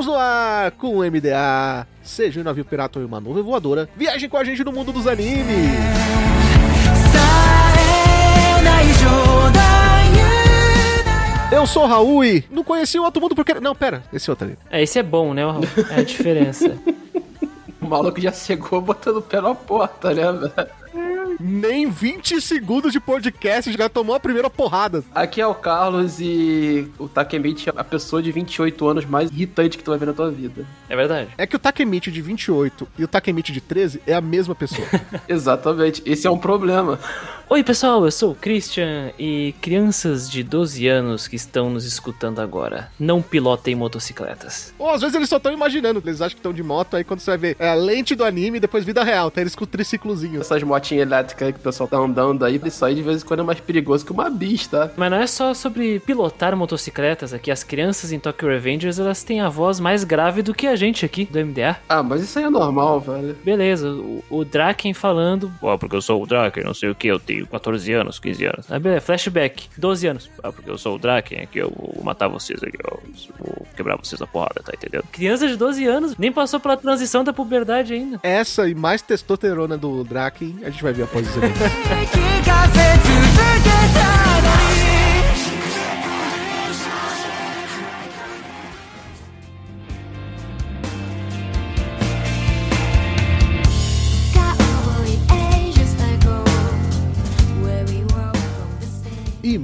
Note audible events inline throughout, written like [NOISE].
Estamos no ar com o MDA, seja um navio pirata ou uma nuvem voadora. Viaje com a gente no mundo dos animes. Eu sou o Raul e não conheci o outro mundo porque. Não, pera, esse outro ali. É, esse é bom, né, Raul? É a diferença. [LAUGHS] o maluco já chegou botando o pé na porta, né, velho? Nem 20 segundos de podcast já tomou a primeira porrada. Aqui é o Carlos e o Takemichi é a pessoa de 28 anos mais irritante que tu vai ver na tua vida. É verdade. É que o Takemichi de 28 e o Takemichi de 13 é a mesma pessoa. [LAUGHS] Exatamente, esse é um problema. Oi, pessoal, eu sou o Christian e crianças de 12 anos que estão nos escutando agora, não pilotem motocicletas. Ou às vezes eles só estão imaginando, eles acham que estão de moto, aí quando você vai ver é a lente do anime e depois vida real, tá eles com o triciclozinho. Essas motinhas elétricas aí que o pessoal tá andando aí, isso aí de vez em quando é mais perigoso que uma bis, tá? Mas não é só sobre pilotar motocicletas aqui, as crianças em Tokyo Revengers, elas têm a voz mais grave do que a gente aqui do MDA. Ah, mas isso aí é normal, velho. Beleza, o, o Draken falando, ó, porque eu sou o Draken, não sei o que, eu tenho 14 anos, 15 anos. Ah, beleza, flashback, 12 anos. Ah, porque eu sou o Draken, aqui eu vou matar vocês aqui, eu vou quebrar vocês na porrada, tá entendendo? Criança de 12 anos, nem passou pela transição da puberdade ainda. Essa e mais testosterona do Draken, a gente vai ver após ポジティブです。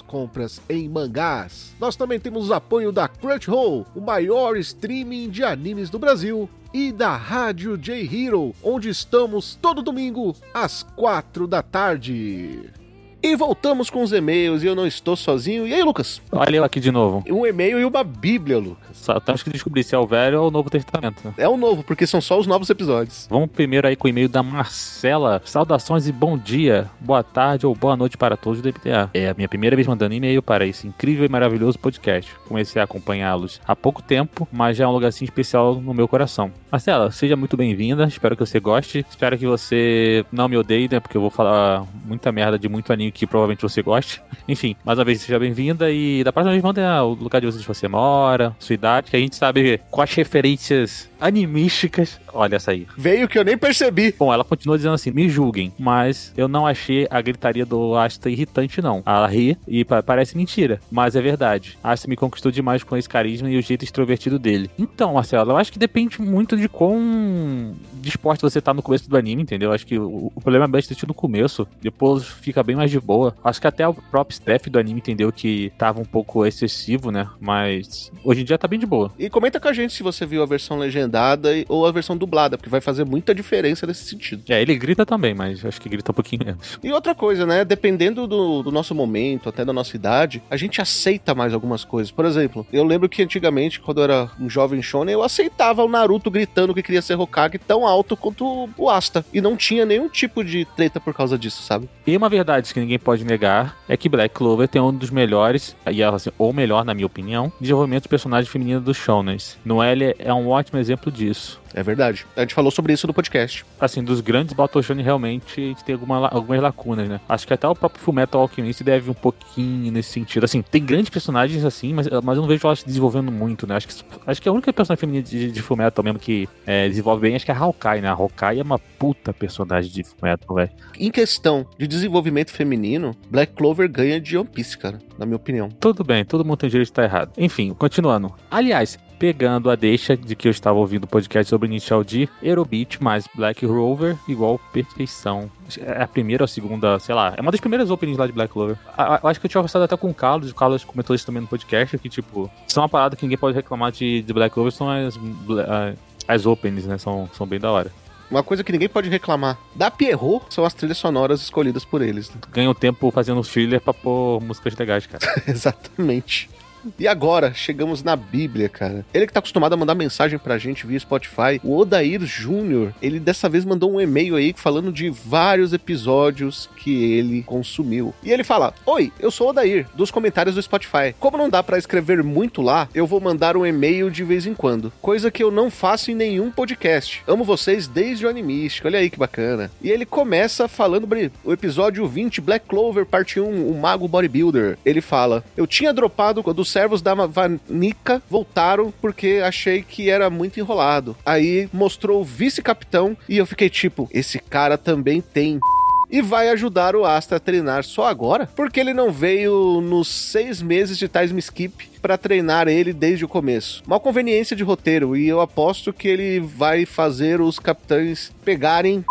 compras em mangás. Nós também temos o apoio da Crunchyroll, o maior streaming de animes do Brasil. E da Rádio J Hero, onde estamos todo domingo às 4 da tarde. E voltamos com os e-mails e eu não estou sozinho. E aí, Lucas? Olha eu aqui de novo. Um e-mail e uma bíblia, Lucas. Só temos que descobrir se é o velho ou o novo testamento. né? É o novo, porque são só os novos episódios. Vamos primeiro aí com o e-mail da Marcela. Saudações e bom dia, boa tarde ou boa noite para todos do DPTA. É a minha primeira vez mandando e-mail para esse incrível e maravilhoso podcast. Comecei a acompanhá-los há pouco tempo, mas já é um lugarzinho especial no meu coração. Marcela, seja muito bem-vinda. Espero que você goste. Espero que você não me odeie, né? Porque eu vou falar muita merda de muito anime que provavelmente você goste. [LAUGHS] Enfim, mais uma vez, seja bem-vinda. E da próxima vez, manda o lugar de onde você mora, sua idade, que a gente sabe quais referências animísticas. Olha essa aí. Veio que eu nem percebi. Bom, ela continua dizendo assim: me julguem, mas eu não achei a gritaria do Asta irritante, não. Ela ri e pa- parece mentira, mas é verdade. Asta me conquistou demais com esse carisma e o jeito extrovertido dele. Então, Marcelo, eu acho que depende muito de quão disposto você tá no começo do anime, entendeu? Acho que o, o problema é bastante no começo, depois fica bem mais de boa. Acho que até o próprio staff do anime entendeu que tava um pouco excessivo, né? Mas hoje em dia tá bem de boa. E comenta com a gente se você viu a versão legendada ou a versão dublada, porque vai fazer muita diferença nesse sentido. É, ele grita também, mas acho que grita um pouquinho menos. E outra coisa, né? Dependendo do, do nosso momento, até da nossa idade, a gente aceita mais algumas coisas. Por exemplo, eu lembro que antigamente, quando eu era um jovem shonen, eu aceitava o Naruto gritando que queria ser Hokage tão alto quanto o Asta. E não tinha nenhum tipo de treta por causa disso, sabe? E uma verdade que ninguém pode negar é que Black Clover tem um dos melhores, e assim, ou melhor, na minha opinião, desenvolvimento de personagem feminino dos shonens. Noelle é um ótimo exemplo disso. É verdade. A gente falou sobre isso no podcast. Assim, dos grandes Battle Shonen, realmente, a gente tem alguma, algumas lacunas, né? Acho que até o próprio Fullmetal Alchemist deve um pouquinho nesse sentido. Assim, tem grandes personagens assim, mas, mas eu não vejo elas se desenvolvendo muito, né? Acho que, acho que a única personagem feminina de, de Fullmetal mesmo que é, desenvolve bem, acho que é a Hawkeye, né? A Hawkeye é uma puta personagem de Fullmetal, velho. Em questão de desenvolvimento feminino, Black Clover ganha de One Piece, cara, na minha opinião. Tudo bem, todo mundo tem direito de estar errado. Enfim, continuando. Aliás, pegando a deixa de que eu estava ouvindo o podcast sobre Initial D, Aerobeat mais Black Rover igual perfeição. É a primeira ou a segunda, sei lá. É uma das primeiras openings lá de Black a- Eu acho que eu tinha conversado até com o Carlos, o Carlos comentou isso também no podcast, que, tipo, são uma parada que ninguém pode reclamar de, de Black Clover, são as, as openings, né? São, são bem da hora. Uma coisa que ninguém pode reclamar da Pierrot são as trilhas sonoras escolhidas por eles. né? Ganham tempo fazendo filler pra pôr músicas legais, cara. [LAUGHS] Exatamente. E agora, chegamos na Bíblia, cara. Ele que tá acostumado a mandar mensagem pra gente via Spotify, o Odair Júnior, ele dessa vez mandou um e-mail aí falando de vários episódios que ele consumiu. E ele fala: Oi, eu sou o Odair, dos comentários do Spotify. Como não dá pra escrever muito lá, eu vou mandar um e-mail de vez em quando. Coisa que eu não faço em nenhum podcast. Amo vocês desde o Animística, olha aí que bacana. E ele começa falando sobre o episódio 20, Black Clover, parte 1, o Mago Bodybuilder. Ele fala: Eu tinha dropado quando os servos da Vanica voltaram porque achei que era muito enrolado. Aí mostrou o vice-capitão e eu fiquei tipo: Esse cara também tem e vai ajudar o Astra a treinar só agora? Porque ele não veio nos seis meses de time skip para treinar ele desde o começo. Uma conveniência de roteiro e eu aposto que ele vai fazer os capitães pegarem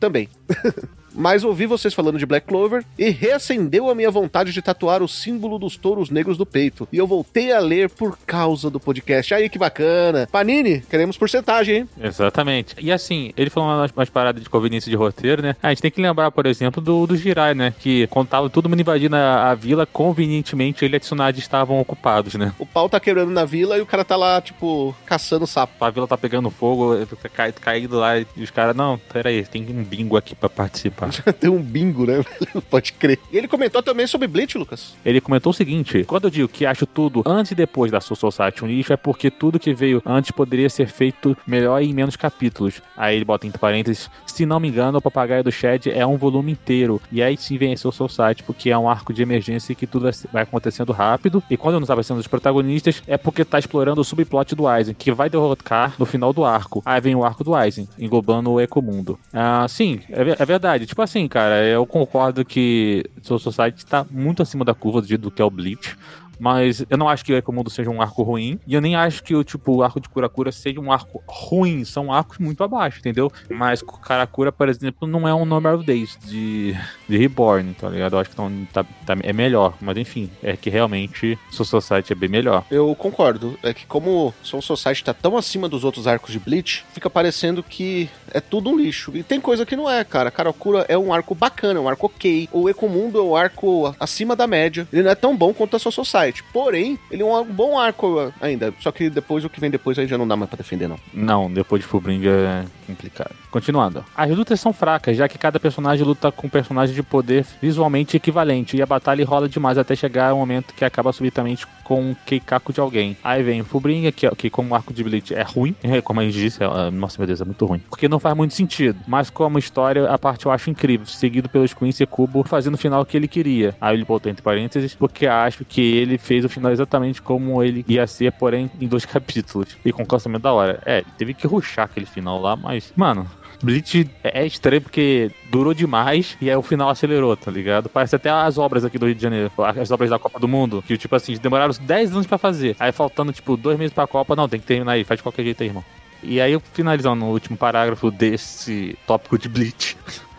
também. [LAUGHS] Mas ouvi vocês falando de Black Clover e reacendeu a minha vontade de tatuar o símbolo dos touros negros do peito. E eu voltei a ler por causa do podcast. Aí que bacana. Panini, queremos porcentagem, hein? Exatamente. E assim, ele falou umas, umas paradas de conveniência de roteiro, né? A gente tem que lembrar, por exemplo, do, do Jirai, né? Que quando tava todo mundo invadindo a, a vila, convenientemente ele e a Tsunade estavam ocupados, né? O pau tá quebrando na vila e o cara tá lá, tipo, caçando sapo. A vila tá pegando fogo, tá caído lá e os caras, não, peraí, tem um bingo aqui pra participar. Tem [LAUGHS] um bingo, né? [LAUGHS] Pode crer. E ele comentou também sobre Bleach, Lucas. Ele comentou o seguinte: quando eu digo que acho tudo antes e depois da Soul Society um lixo, é porque tudo que veio antes poderia ser feito melhor e em menos capítulos. Aí ele bota entre parênteses: se não me engano, o Papagaio do Shed é um volume inteiro. E aí sim vem a Soul Society, porque é um arco de emergência que tudo vai- acontecendo rápido. E quando não tá aparecendo os protagonistas, é porque tá explorando o subplot do Aizen, que vai derrotar no final do arco. Aí vem o arco do Aizen, englobando o Ecomundo. Ah, sim, é, é verdade. Tipo assim, cara, eu concordo que Soul Society tá muito acima da curva do, que é o Bleach. Mas eu não acho que o Ecomundo seja um arco ruim. E eu nem acho que o tipo o arco de Kurakura seja um arco ruim. São arcos muito abaixo, entendeu? Mas Karakura, por exemplo, não é um Normal Days de, de Reborn, tá ligado? Eu acho que não, tá, tá- é melhor. Mas enfim, é que realmente Soul Society é bem melhor. Eu concordo. É que como Soul Society tá tão acima dos outros arcos de Bleach, fica parecendo que é tudo um lixo. E tem coisa que não é, cara. Karakura é um arco bacana, é um arco ok. O Ecomundo é um arco acima da média. Ele não é tão bom quanto a Soul Society. Porém, ele é um bom arco ainda. Só que depois, o que vem depois, aí já não dá mais pra defender, não. Não, depois de Fullbringer é complicado. Continuando. As lutas são fracas, já que cada personagem luta com um personagem de poder visualmente equivalente, e a batalha rola demais até chegar ao momento que acaba subitamente com um Keikaku de alguém. Aí vem Fullbringer, que, que como arco de Bleach é ruim, é, [LAUGHS] como a gente disse, é, nossa meu Deus, é muito ruim. Porque não faz muito sentido. Mas como história, a parte eu acho incrível, seguido pelos Quincy Kubo fazendo o final que ele queria. Aí ele botou entre parênteses, porque acho que ele fez o final exatamente como ele ia ser, porém em dois [LAUGHS] capítulos. E com o cancelamento da hora. É, ele teve que ruxar aquele final lá, mas, mano, Bleach é estranho porque durou demais e aí o final acelerou, tá ligado? Parece até as obras aqui do Rio de Janeiro, as obras da Copa do Mundo, que tipo assim, demoraram 10 anos pra fazer. Aí faltando tipo dois meses pra Copa, não, tem que terminar aí, faz de qualquer jeito aí, irmão. E aí, finalizando no último parágrafo desse tópico de Bleach. [LAUGHS]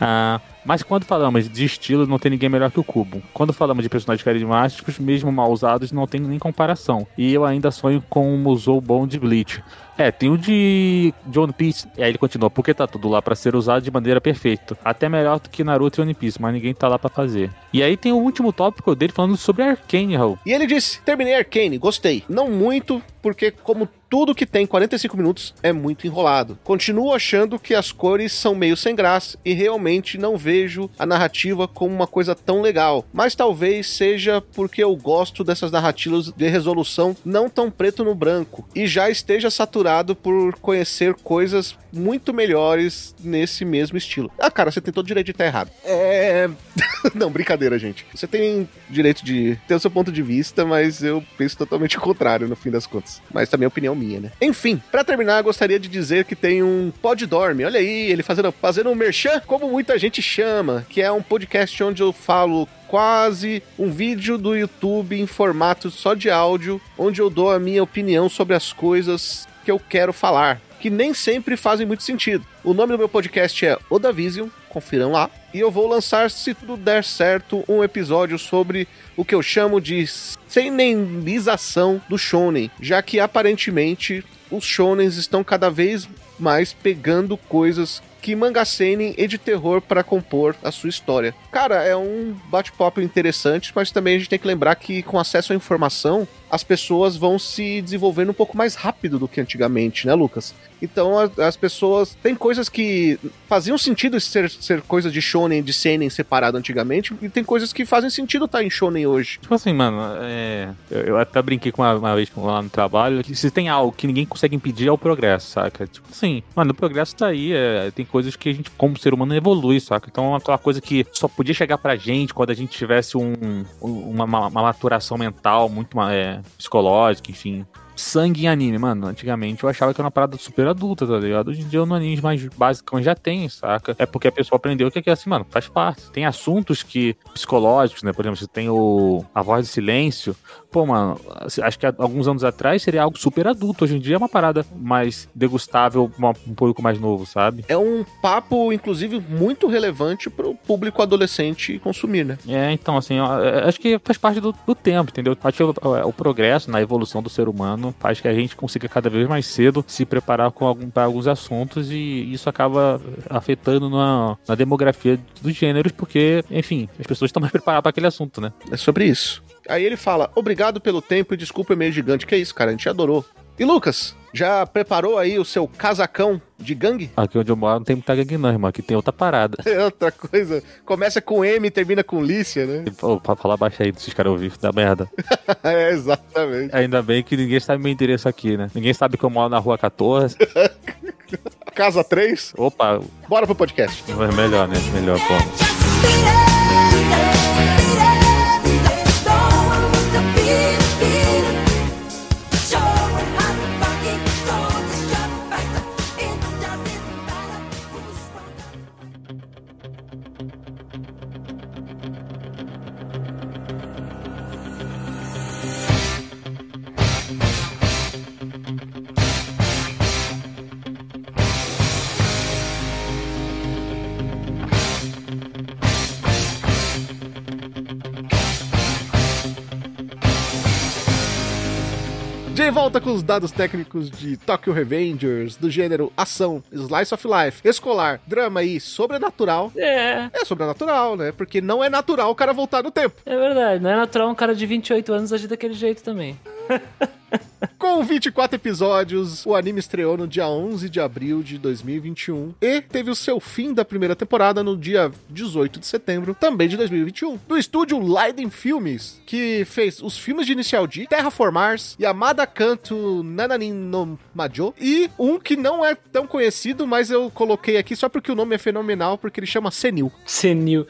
Ah, mas quando falamos de estilo, não tem ninguém melhor que o Kubo. Quando falamos de personagens carismáticos, mesmo mal usados, não tem nem comparação. E eu ainda sonho com um musou bom de Bleach. É, tem o de One Piece. E aí ele continua, porque tá tudo lá pra ser usado de maneira perfeita. Até melhor do que Naruto e One Piece, mas ninguém tá lá pra fazer. E aí tem o último tópico dele falando sobre Arcane, Raul. E ele disse: Terminei Arcane, gostei. Não muito, porque como tudo que tem 45 minutos é muito enrolado. Continuo achando que as cores são meio sem graça e realmente não vejo a narrativa como uma coisa tão legal. Mas talvez seja porque eu gosto dessas narrativas de resolução não tão preto no branco e já esteja saturado por conhecer coisas muito melhores nesse mesmo estilo. Ah, cara, você tem todo o direito de estar errado. É. [LAUGHS] não, brincadeira, gente. Você tem direito de ter o seu ponto de vista, mas eu penso totalmente o contrário no fim das contas. Mas também é opinião minha. Né? Enfim, pra terminar, gostaria de dizer que tem um Pod Dorme. Olha aí, ele fazendo, fazendo um merchan, como muita gente chama, que é um podcast onde eu falo quase um vídeo do YouTube em formato só de áudio, onde eu dou a minha opinião sobre as coisas que eu quero falar, que nem sempre fazem muito sentido. O nome do meu podcast é Odavision, confiram lá. E eu vou lançar, se tudo der certo, um episódio sobre o que eu chamo de senenização do shonen, já que aparentemente os shonens estão cada vez mais pegando coisas manga seinen e de terror para compor a sua história. Cara, é um bate-papo interessante, mas também a gente tem que lembrar que com acesso à informação, as pessoas vão se desenvolvendo um pouco mais rápido do que antigamente, né, Lucas? Então a- as pessoas. Tem coisas que faziam sentido ser, ser coisa de shonen, de seinen separado antigamente, e tem coisas que fazem sentido estar em shonen hoje. Tipo assim, mano, é, eu, eu até brinquei com uma, uma vez lá no trabalho que se tem algo que ninguém consegue impedir é o progresso, saca? Tipo assim, mano, o progresso tá aí, é, tem coisas que a gente, como ser humano, evolui, saca? Então é aquela coisa que só podia chegar pra gente quando a gente tivesse um, um- uma, uma- maturação mental muito é, psicológica, enfim. Sangue em anime, mano. Antigamente eu achava que era uma parada super adulta, tá ligado? Hoje em dia no anime mais básico já tem, saca? É porque a pessoa aprendeu que é assim, mano, faz parte. Tem assuntos que psicológicos, né? Por exemplo, você tem o a voz do silêncio. Pô, mano, acho que há alguns anos atrás seria algo super adulto. Hoje em dia é uma parada mais degustável, um pouco mais novo, sabe? É um papo, inclusive, muito relevante pro público adolescente consumir, né? É, então, assim, é, acho que faz parte do, do tempo, entendeu? Acho que o, o- o progresso na evolução do ser humano faz que a gente consiga cada vez mais cedo se preparar algum, para alguns assuntos e isso acaba afetando na, na demografia dos gêneros, porque, enfim, as pessoas estão mais preparadas para aquele assunto, né? É sobre isso. Aí ele fala: obrigado pelo tempo e desculpa o e-mail gigante. Que é isso, cara? A gente adorou. E Lucas, já preparou aí o seu casacão de gangue? Aqui onde eu moro não tem muita gangue não, irmão, aqui tem outra parada. [LAUGHS] É outra coisa. Começa com M e termina com Lícia, né? Pô, pra falar baixo aí, esses caras ouvirem, dá merda. [LAUGHS] é, exatamente. Ainda bem que ninguém sabe meu endereço aqui, né? Ninguém sabe que eu moro na rua 14. [LAUGHS] Casa 3, Opa, bora pro podcast. melhor, né? Melhor, pô. De volta com os dados técnicos de Tokyo Revengers, do gênero ação, slice of life, escolar, drama e sobrenatural. É, É sobrenatural, né? Porque não é natural o cara voltar no tempo. é verdade. Não é natural um cara de 28 anos agir daquele jeito também. [LAUGHS] Com 24 episódios, o anime estreou no dia 11 de abril de 2021 e teve o seu fim da primeira temporada no dia 18 de setembro, também de 2021. Do estúdio Leiden Filmes, que fez os filmes de Inicial D, Terraformars, Yamada Kanto Nananin no Majo, e um que não é tão conhecido, mas eu coloquei aqui só porque o nome é fenomenal, porque ele chama Senil. Senil.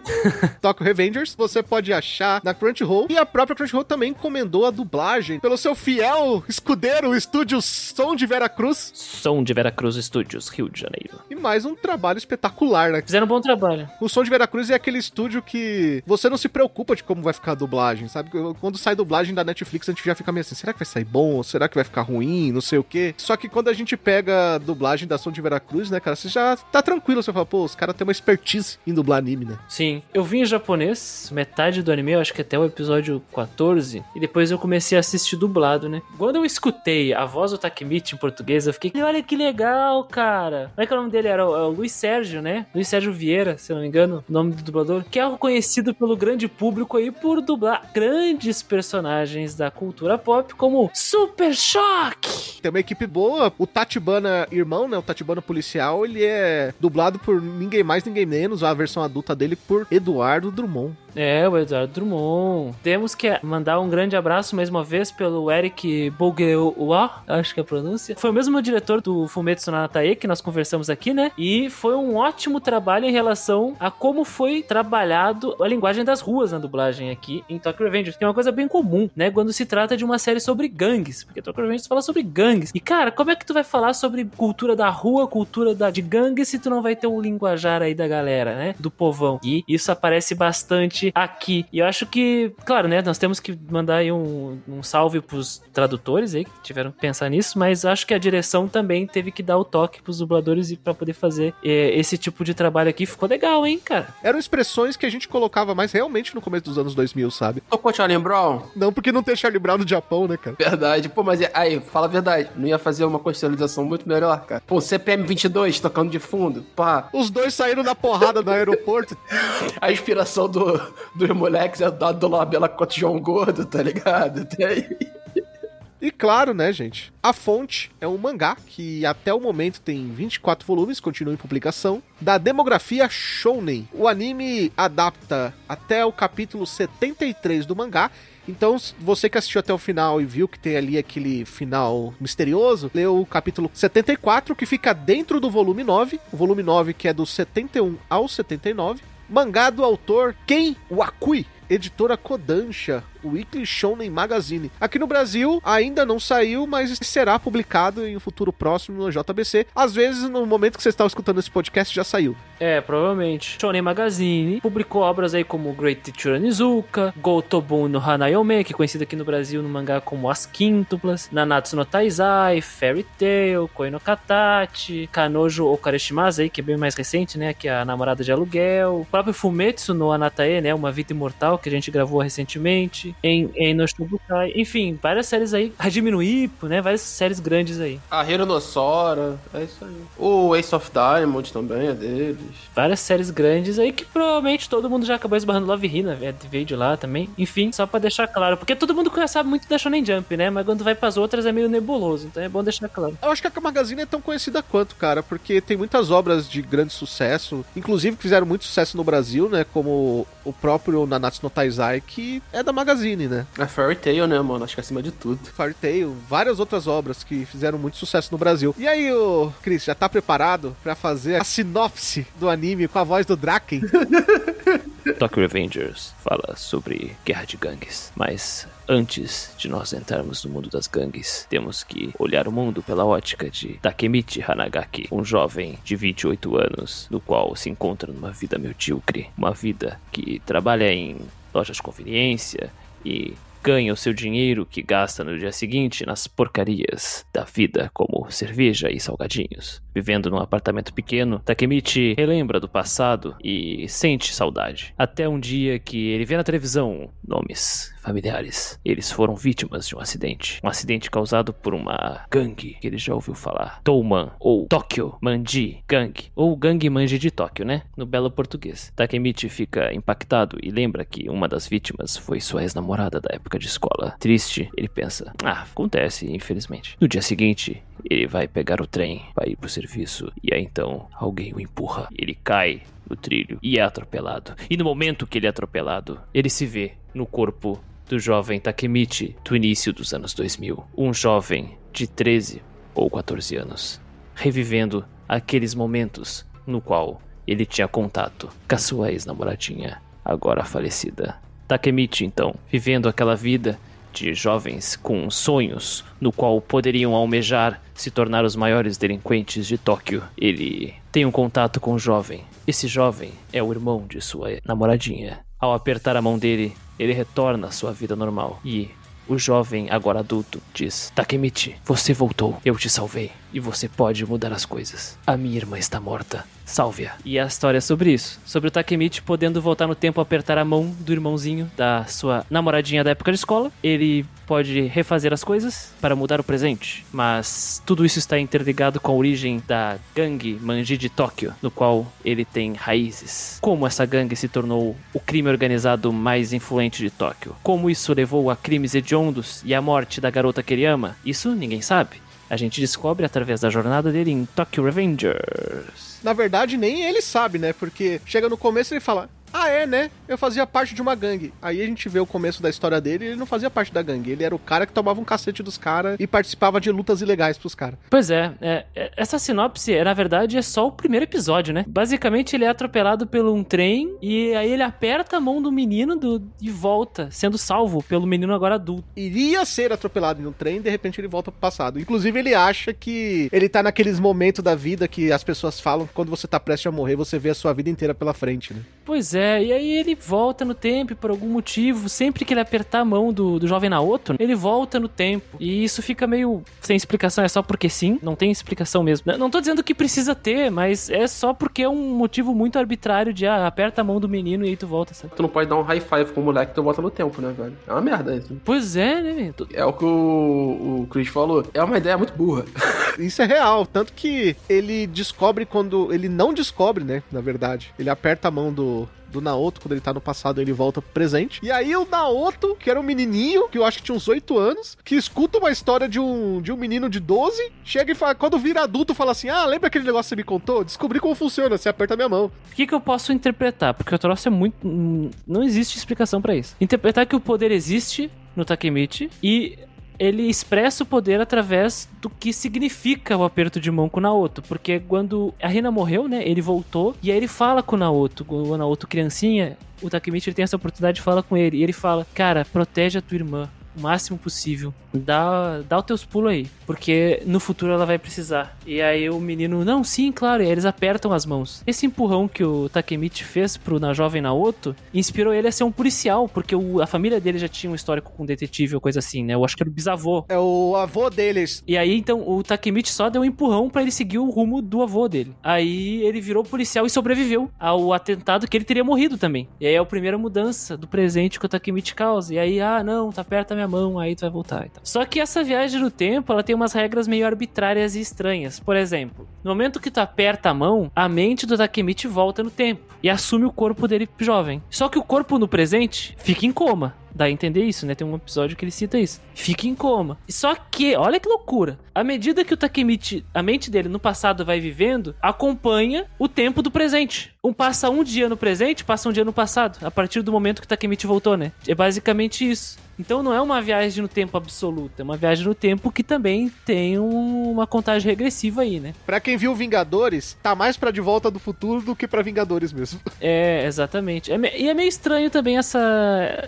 [LAUGHS] Tokyo Revengers, você pode achar na Crunchyroll. E a própria Crunchyroll também encomendou a dublagem pelo seu fiel escudeiro, o estúdio Som de Veracruz. Som de Veracruz Studios, Rio de Janeiro. E mais um trabalho espetacular, né? Fizeram um bom trabalho. O Som de Veracruz é aquele estúdio que você não se preocupa de como vai ficar a dublagem, sabe? Quando sai dublagem da Netflix, a gente já fica meio assim, será que vai sair bom? Será que vai ficar ruim? Não sei o quê. Só que quando a gente pega a dublagem da Som de Veracruz, né, cara, você já tá tranquilo, você fala, pô, os caras têm uma expertise em dublar anime, né? Sim, eu vi em japonês, metade do anime, eu acho que até o episódio 14, e depois eu comecei a assistir dublado, né? Quando eu escutei a voz do Takemichi em português, eu fiquei, olha que legal, cara. Como é que é o nome dele? Era o, é o Luiz Sérgio, né? Luiz Sérgio Vieira, se não me engano, o nome do dublador, que é conhecido pelo grande público aí por dublar grandes personagens da cultura pop, como Super Choque! Tem uma equipe boa. O Tatibana irmão, né? O Tatibana policial, ele é dublado por ninguém mais, ninguém menos. A versão adulta dele por Eduardo Drummond. É, o Eduardo Drummond. Temos que mandar um grande abraço mais uma vez pelo Eric Bogeoa, acho que é a pronúncia. Foi o mesmo diretor do Fumetsu no Natae que nós conversamos aqui, né? E foi um ótimo trabalho em relação a como foi trabalhado a linguagem das ruas na dublagem aqui em Tokyo Revengers, que é uma coisa bem comum, né? Quando se trata de uma série sobre gangues, porque Tokyo Revengers fala sobre gangues. E cara, como é que tu vai falar sobre cultura da rua, cultura da, de gangues, se tu não vai ter um linguajar aí da galera, né? Do povão. E isso aparece bastante aqui. E eu acho que, claro, né? Nós temos que mandar aí um, um salve pros tradutores aí que tiveram que pensar nisso, mas acho que a direção também teve que dar o toque pros dubladores e para poder fazer é, esse tipo de trabalho aqui. Ficou legal, hein, cara? Eram expressões que a gente colocava mais realmente no começo dos anos 2000, sabe? Tocou Charlie Brown? Não porque não tem Charlie Brown no Japão, né, cara? Verdade. Pô, mas é- aí, fala a verdade. Não ia fazer uma contextualização muito melhor, cara. Pô, CPM 22 tocando de fundo. Pá. Os dois saíram na porrada no aeroporto. [LAUGHS] A inspiração do, dos moleques é da do Labela Cotijão Gordo, tá ligado? E claro, né, gente? A fonte é um mangá que até o momento tem 24 volumes, continua em publicação, da demografia Shounen. O anime adapta até o capítulo 73 do mangá. Então, você que assistiu até o final e viu que tem ali aquele final misterioso, leu o capítulo 74, que fica dentro do volume 9, o volume 9 que é do 71 ao 79. Mangá do autor Ken Wakui, editora Kodansha, Weekly Shonen Magazine. Aqui no Brasil ainda não saiu, mas será publicado em um futuro próximo no JBC. Às vezes, no momento que você está escutando esse podcast, já saiu. É, provavelmente. Shonen Magazine publicou obras aí como Great Teacher Onizuka, Gotobun no Hanayome, que é conhecido aqui no Brasil no mangá como As Quíntuplas, Nanatsu no Taizai, Fairy Tail, Koi no Katachi, Kanojo Okareshimasu aí, que é bem mais recente, né, que é a namorada de aluguel, o próprio Fumetsu no Anatae, né, Uma Vida Imortal, que a gente gravou recentemente, em, em Noshibukai, enfim, várias séries aí, Hajime no Ippo, né, várias séries grandes aí. A Hironossora, é isso aí. O Ace of Diamond também é deles. várias séries grandes aí que provavelmente todo mundo já acabou esbarrando Love Hina, é, veio de lá também. Enfim, só pra deixar claro, porque todo mundo conhece- sabe muito da Shonen Jump, né? Mas quando vai pras outras é meio nebuloso, então é bom deixar claro. Eu acho que a Magazine é tão conhecida quanto, cara, porque tem muitas obras de grande sucesso, inclusive que fizeram muito sucesso no Brasil, né? Como o próprio Nanatsu no Taizai, que é da Magazine, né? É Fairy Tail, né, mano? Acho que é acima de tudo. Fairy Tail, várias outras obras que fizeram muito sucesso no Brasil. E aí, ô, Chris, já tá preparado pra fazer a sinopse do anime com a voz do Draken? [LAUGHS] Tokyo Revengers fala sobre guerra de gangues, mas antes de nós entrarmos no mundo das gangues, temos que olhar o mundo pela ótica de Takemichi Hanagaki, um jovem de 28 anos, no qual se encontra numa vida medíocre, uma vida que trabalha em lojas de conveniência e ganha o seu dinheiro que gasta no dia seguinte nas porcarias da vida, como cerveja e salgadinhos. Vivendo num apartamento pequeno, Takemichi relembra do passado e sente saudade. Até um dia que ele vê na televisão nomes familiares. Eles foram vítimas de um acidente. Um acidente causado por uma gangue que ele já ouviu falar. Touman, ou Tokyo Manji Gang, ou Gangue Manji de Tóquio, né? No belo português. Takemichi fica impactado e lembra que uma das vítimas foi sua ex-namorada da época de escola. Triste, ele pensa: ah, acontece, infelizmente. No dia seguinte, ele vai pegar o trem, vai ir pro serviço, e aí então alguém o empurra. Ele cai no trilho e é atropelado. E no momento que ele é atropelado, ele se vê no corpo do jovem Takemichi do início dos anos 2000. Um jovem de 13 ou 14 anos, revivendo aqueles momentos no qual ele tinha contato com a sua ex-namoradinha, agora falecida. Takemichi, então, vivendo aquela vida de jovens com sonhos, no qual poderiam almejar se tornar os maiores delinquentes de Tóquio. Ele tem um contato com o jovem. Esse jovem é o irmão de sua namoradinha. Ao apertar a mão dele, ele retorna à sua vida normal e o jovem, agora adulto, diz: Takemichi, você voltou, eu te salvei e você pode mudar as coisas. A minha irmã está morta. Salve-a. E a história é sobre isso. Sobre o Takemichi podendo voltar no tempo, apertar a mão do irmãozinho da sua namoradinha da época de escola. Ele pode refazer as coisas para mudar o presente. Mas tudo isso está interligado com a origem da gangue Manji de Tóquio, no qual ele tem raízes. Como essa gangue se tornou o crime organizado mais influente de Tóquio. Como isso levou a crimes hediondos e à morte da garota que ele ama. Isso ninguém sabe. A gente descobre através da jornada dele em Tokyo Revengers. Na verdade, nem ele sabe, né? Porque chega no começo e ele fala: Ah, é, né? Eu fazia parte de uma gangue. Aí a gente vê o começo da história dele e ele não fazia parte da gangue. Ele era o cara que tomava um cacete dos caras e participava de lutas ilegais pros caras. Pois é, é, é, essa sinopse, na verdade, é só o primeiro episódio, né? Basicamente, ele é atropelado pelo um trem e aí ele aperta a mão do menino do, e volta, sendo salvo pelo menino agora adulto. Iria ser atropelado em um trem, de repente ele volta pro passado. Inclusive, ele acha que ele tá naqueles momentos da vida que as pessoas falam que quando você tá prestes a morrer, você vê a sua vida inteira pela frente, né? Pois é, e aí ele volta no tempo por algum motivo, sempre que ele apertar a mão do, do jovem Naoto, ele volta no tempo. E isso fica meio sem explicação, é só porque sim, não tem explicação mesmo. Não tô dizendo que precisa ter, mas é só porque é um motivo muito arbitrário de ah, aperta a mão do menino e aí tu volta, sabe? Tu não pode dar um high five com o moleque que tu volta no tempo, né, velho? É uma merda isso. Pois é, né? Tu- É o que o, o Chris falou. É uma ideia muito burra. [LAUGHS] Isso é real, tanto que ele descobre quando. Ele não descobre, né? Na verdade. Ele aperta a mão do. Do Naoto, quando ele tá no passado, ele volta pro presente. E aí o Naoto, que era um menininho, que eu acho que tinha uns 8 anos, que escuta uma história de um, de um menino de 12, chega e fala, quando vira adulto, fala assim: Ah, lembra aquele negócio que você me contou? Descobri como funciona, você aperta a minha mão. O que, que eu posso interpretar? Porque o troço é muito. hum, Não existe explicação pra isso. Interpretar que o poder existe no Takemichi e ele expressa o poder através do que significa o aperto de mão com o Naoto. Porque quando a Rina morreu, né? Ele voltou e aí ele fala com o Naoto. O Naoto criancinha, o Takemichi tem essa oportunidade de falar com ele. E ele fala: Cara, protege a tua irmã o máximo possível. Dá, dá os teus pulos aí, porque no futuro ela vai precisar. E aí o menino, não, sim, claro, e aí eles apertam as mãos. Esse empurrão que o Takemichi fez pro na jovem Naoto inspirou ele a ser um policial, porque o- a família dele já tinha um histórico com detetive ou coisa assim, né? Eu acho que era o bisavô. É o avô deles. E aí, então, o Takemichi só deu um empurrão pra ele seguir o rumo do avô dele. Aí ele virou policial e sobreviveu ao atentado que ele teria morrido também. E aí é a primeira mudança do presente que o Takemichi causa. E aí, ah, não, tá perto da minha mão, aí tu vai voltar e tal. Só que essa viagem no tempo, ela tem umas regras meio arbitrárias e estranhas. Por exemplo, no momento que tu aperta a mão, a mente do Takemichi volta no tempo e assume o corpo dele jovem. Só que o corpo no presente fica em coma. Dá a entender isso, né? Tem um episódio que ele cita isso. Fica em coma. Só que, olha que loucura. À medida que o Takemichi, a mente dele no passado vai vivendo, acompanha o tempo do presente. Um passa um dia no presente, passa um dia no passado. A partir do momento que o Takemichi voltou, né? É basicamente isso. Então não é uma viagem no tempo absoluta, é uma viagem no tempo que também tem um- uma contagem regressiva aí, né? Pra quem viu Vingadores, tá mais pra De Volta do Futuro do que pra Vingadores mesmo. [LAUGHS] É, exatamente. É me- e é meio estranho também essa,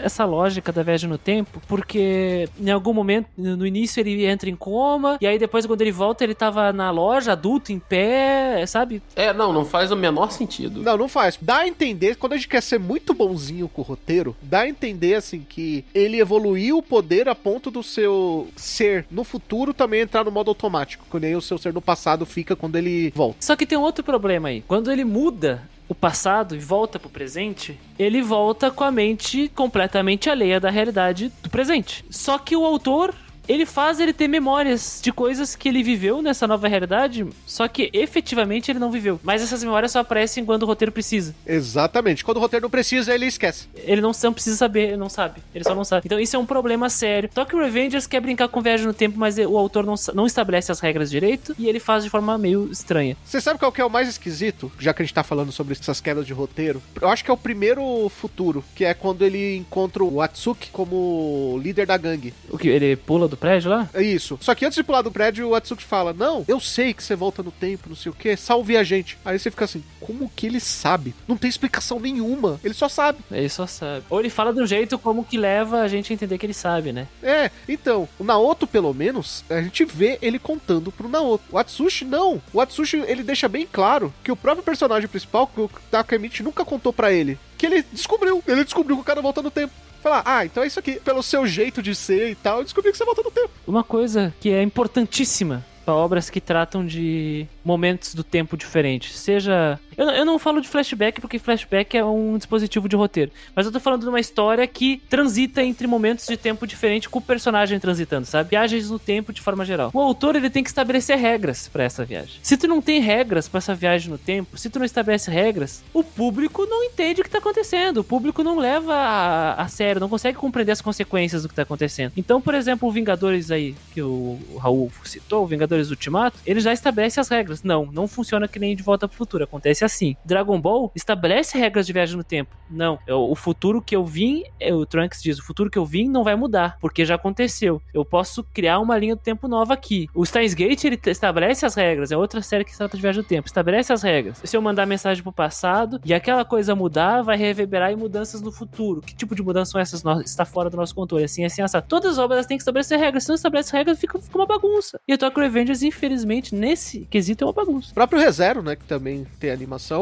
essa lógica da viagem no tempo, porque em algum momento, no início ele entra em coma, e aí depois quando ele volta ele tava na loja, adulto, em pé, sabe? É, não, não faz o menor sentido. Não, não faz. Dá a entender, quando a gente quer ser muito bonzinho com o roteiro, dá a entender, assim, que ele evoluiu o poder a ponto do seu ser no futuro também entrar no modo automático. Que nem o seu ser no passado fica quando ele volta. Só que tem um outro problema aí. Quando ele muda o passado e volta pro presente, ele volta com a mente completamente alheia da realidade do presente. Só que o autor. Ele faz ele ter memórias de coisas que ele viveu nessa nova realidade, só que efetivamente ele não viveu. Mas essas memórias só aparecem quando o roteiro precisa. Exatamente. Quando o roteiro não precisa, ele esquece. Ele não, não precisa saber, ele não sabe. Ele só não sabe. Então isso é um problema sério. Só que o Revengers quer brincar com viagem no tempo, mas o autor não, não estabelece as regras direito e ele faz de forma meio estranha. Você sabe qual que é o mais esquisito? Já que a gente tá falando sobre essas quedas de roteiro. Eu acho que é o primeiro futuro, que é quando ele encontra o Atsuki como líder da gangue. O que? Ele pula do prédio lá? É isso. Só que antes de pular do prédio, o Atsuki fala: Não, eu sei que você volta no tempo, não sei o que, salve a gente. Aí você fica assim: Como que ele sabe? Não tem explicação nenhuma. Ele só sabe. Ele só sabe. Ou ele fala de um jeito como que leva a gente a entender que ele sabe, né? É, então, o Naoto, pelo menos, a gente vê ele contando pro Naoto. O Atsushi, não. O Atsushi, ele deixa bem claro que o próprio personagem principal, que o Takemichi nunca contou pra ele, que ele descobriu. Ele descobriu que o cara volta no tempo. Falar, ah, então é isso aqui. Pelo seu jeito de ser e tal, eu descobri que você volta no tempo. Uma coisa que é importantíssima para obras que tratam de momentos do tempo diferentes. Seja. Eu, não- eu não falo de flashback porque flashback é um dispositivo de roteiro. Mas eu tô falando de uma história que transita entre momentos de tempo diferente com o personagem transitando, sabe? Viagens no tempo de forma geral. O autor ele tem que estabelecer regras para essa viagem. Se tu não tem regras para essa viagem no tempo, se tu não estabelece regras, o público não entende o que tá acontecendo. O público não leva a, a sério, não consegue compreender as consequências do que tá acontecendo. Então, por exemplo, o Vingadores aí, que o Raul citou, o Vingadores Ultimato, ele já estabelece as regras. Não, não funciona que nem de volta pro futuro. Acontece acontece assim. Dragon Ball estabelece regras de viagem no tempo. Não, eu- o futuro que eu vim, é, o Trunks diz, o futuro que eu vim não vai mudar, porque já aconteceu. Eu posso criar uma linha do tempo nova aqui. O Steins Gate, ele estabelece as regras, é outra série que trata de viagem no tempo, estabelece as regras. Se eu mandar mensagem pro passado e aquela coisa mudar, vai reverberar em mudanças no futuro. Que tipo de mudanças são essas? Nó- Está fora do nosso controle, assim, assim, assim. Todas as obras têm que estabelecer regras, se não estabelece regras, fica, fica uma bagunça. E o Tokyo Revengers, infelizmente, nesse quesito é uma bagunça. O próprio ReZero, né, que também tem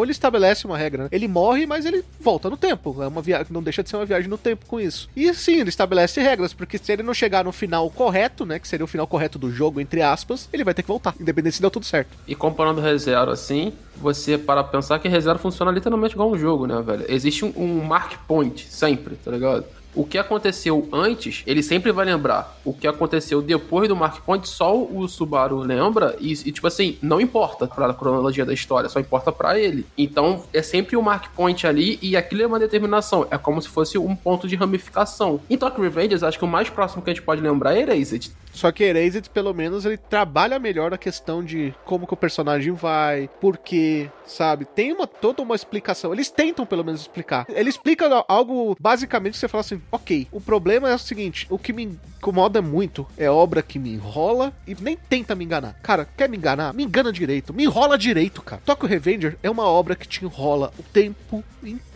ele estabelece uma regra, né? Ele morre, mas ele volta no tempo. É uma viagem, não deixa de ser uma viagem no tempo com isso. E sim, ele estabelece regras, porque se ele não chegar no final correto, né, que seria o final correto do jogo, entre aspas, ele vai ter que voltar, independente se deu tudo certo. E comparando o ReZero assim, você para pensar que ReZero funciona literalmente igual um jogo, né, velho? Existe um, um mark point sempre, tá ligado? O que aconteceu antes, ele sempre vai lembrar. O que aconteceu depois do Mark Point, só o Subaru lembra. E, e, tipo assim, não importa pra cronologia da história, só importa pra ele. Então, é sempre o Mark Point ali e aquilo é uma determinação. É como se fosse um ponto de ramificação. Em Tokyo Revengers, acho que o mais próximo que a gente pode lembrar é Erased. Só que Erased, pelo menos, ele trabalha melhor a questão de como que o personagem vai, por quê, sabe? Tem uma, toda uma explicação. Eles tentam, pelo menos, explicar. Ele explica algo, basicamente, que você fala assim, ok, o problema é o seguinte, o que me incomoda muito é obra que me enrola e nem tenta me enganar. Cara, quer me enganar? Me engana direito. Me enrola direito, cara. Tokyo Revenger é uma obra que te enrola o tempo inteiro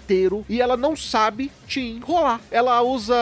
e ela não sabe te enrolar. Ela usa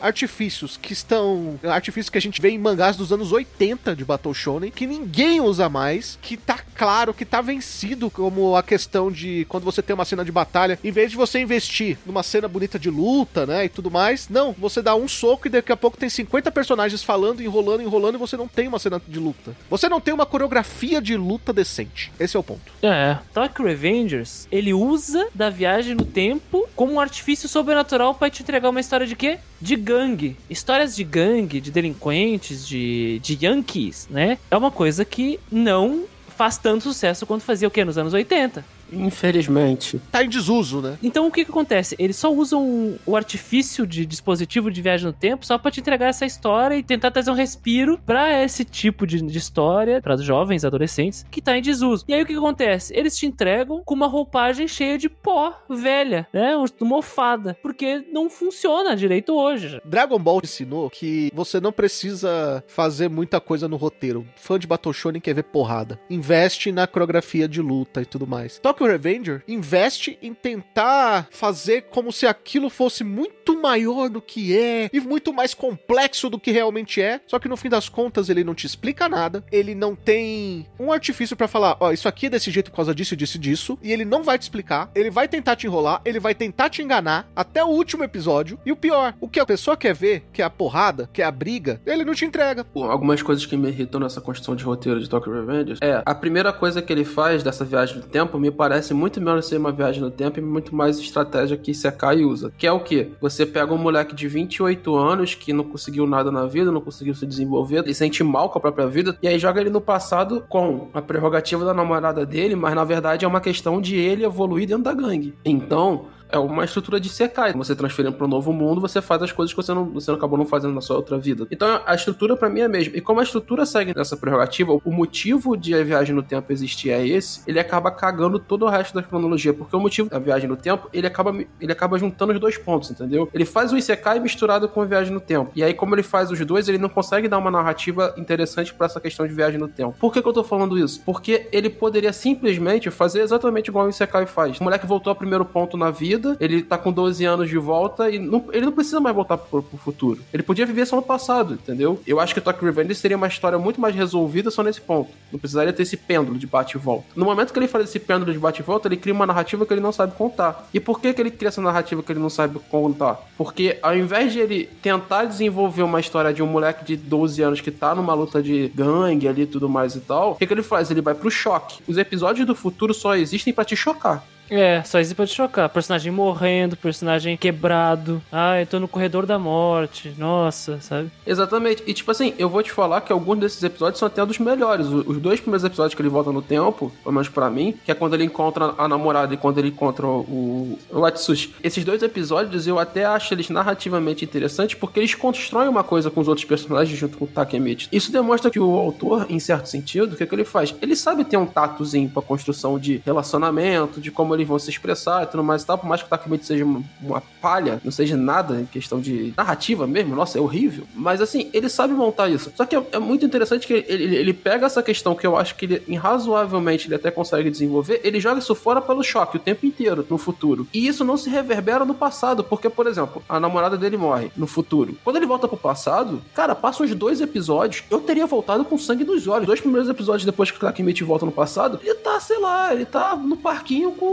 artifícios que estão. Artifícios que a gente vê em mangás dos anos 80 de Battle Shonen, que ninguém usa mais, que tá claro, que tá vencido, como a questão de quando você tem uma cena de batalha, em vez de você investir numa cena bonita de luta, né, e tudo mais, não, você dá um soco e daqui a pouco tem 50 personagens falando, enrolando, enrolando e você não tem uma cena de luta. Você não tem uma coreografia de luta decente. Esse é o ponto. É. Tokyo Revengers, ele usa da viagem no tempo como um artifício sobrenatural pra te entregar uma história de quê? De gangue. Histórias de gangue, de delinquentes, de, de yankees, né? É uma coisa que não faz tanto sucesso quanto fazia o quê? Nos anos 80. Infelizmente. Tá em desuso, né? Então o que que acontece? Eles só usam o artifício de dispositivo de viagem no tempo só pra te entregar essa história e tentar trazer um respiro pra esse tipo de, de história, para os jovens, adolescentes, que tá em desuso. E aí o que que acontece? Eles te entregam com uma roupagem cheia de pó velha, né? Mofada, porque não funciona direito hoje. Dragon Ball ensinou que você não precisa fazer muita coisa no roteiro. Fã de Battle Shonen quer ver porrada. Investe na coreografia de luta e tudo mais. Tokyo Revenger investe em tentar fazer como se aquilo fosse muito maior do que é e muito mais complexo do que realmente é. Só que no fim das contas ele não te explica nada. Ele não tem um artifício pra falar, ó, isso aqui é desse jeito por causa disso, disso disso. E ele não vai te explicar. Ele vai tentar te enrolar. Ele vai tentar te enganar até o último episódio. E o pior, o que a pessoa quer ver, que é a porrada, que é a briga, ele não te entrega. Pô, Algumas coisas que me irritam nessa construção de roteiro de Tokyo Revengers é a primeira coisa que ele faz dessa viagem no tempo me parece muito menos ser uma viagem no tempo e muito mais estratégia que Sekai usa. Que é o que? Você pega um moleque de 28 anos que não conseguiu nada na vida, não conseguiu se desenvolver, ele sente mal com a própria vida, e aí joga ele no passado com a prerrogativa da namorada dele, mas na verdade é uma questão de ele evoluir dentro da gangue. Então. É uma estrutura de Sekai. Você transferindo para um novo mundo, você faz as coisas que você não, você acabou não fazendo na sua outra vida. Então a estrutura para mim é a mesma. E como a estrutura segue nessa prerrogativa, o motivo de a viagem no tempo existir é esse, ele acaba cagando todo o resto da cronologia. Porque o motivo da viagem no tempo, ele acaba, ele acaba juntando os dois pontos, entendeu? Ele faz o Isekai misturado com a viagem no tempo. E aí, como ele faz os dois, ele não consegue dar uma narrativa interessante para essa questão de viagem no tempo. Por que, que eu tô falando isso? Porque ele poderia simplesmente fazer exatamente igual o Isekai faz. O moleque voltou ao primeiro ponto na vida, ele tá com 12 anos de volta e não, ele não precisa mais voltar pro, pro futuro. Ele podia viver só no passado, entendeu? Eu acho que Tokyo Revenge seria uma história muito mais resolvida só nesse ponto. Não precisaria ter esse pêndulo de bate e volta. No momento que ele faz esse pêndulo de bate e volta, ele cria uma narrativa que ele não sabe contar. E por que, que ele cria essa narrativa que ele não sabe contar? Porque ao invés de ele tentar desenvolver uma história de um moleque de 12 anos que tá numa luta de gangue ali e tudo mais e tal, o que, que ele faz? Ele vai pro choque. Os episódios do futuro só existem para te chocar É, só isso pode chocar. Personagem morrendo, personagem quebrado. Ah, eu tô no corredor da morte. Nossa, sabe? Exatamente. E tipo assim, eu vou te falar que alguns desses episódios são até dos melhores. Os dois primeiros episódios que ele volta no tempo, pelo menos pra mim, que é quando ele encontra a namorada e quando ele encontra o, o Atsushi. Esses dois episódios eu até acho eles narrativamente interessantes porque eles constroem uma coisa com os outros personagens junto com o Takemichi. Isso demonstra que o autor, em certo sentido, o que, que ele faz? Ele sabe ter um tatozinho pra construção de relacionamento, de como eles vão se expressar e tudo mais e tal, por mais que o Takemichi seja uma, palha, não seja nada em questão de narrativa mesmo, nossa, é horrível. Mas assim, ele sabe montar isso. Só que é, é muito interessante que ele, ele, ele pega essa questão que eu acho que ele, razoavelmente, ele até consegue desenvolver, ele joga isso fora pelo choque o tempo inteiro no futuro. E isso não se reverbera no passado, porque, por exemplo, a namorada dele morre no futuro. Quando ele volta pro passado, cara, passa uns dois episódios, eu teria voltado com sangue nos olhos. Dois primeiros episódios depois que o Takemichi volta no passado, ele tá, sei lá, ele tá no parquinho com,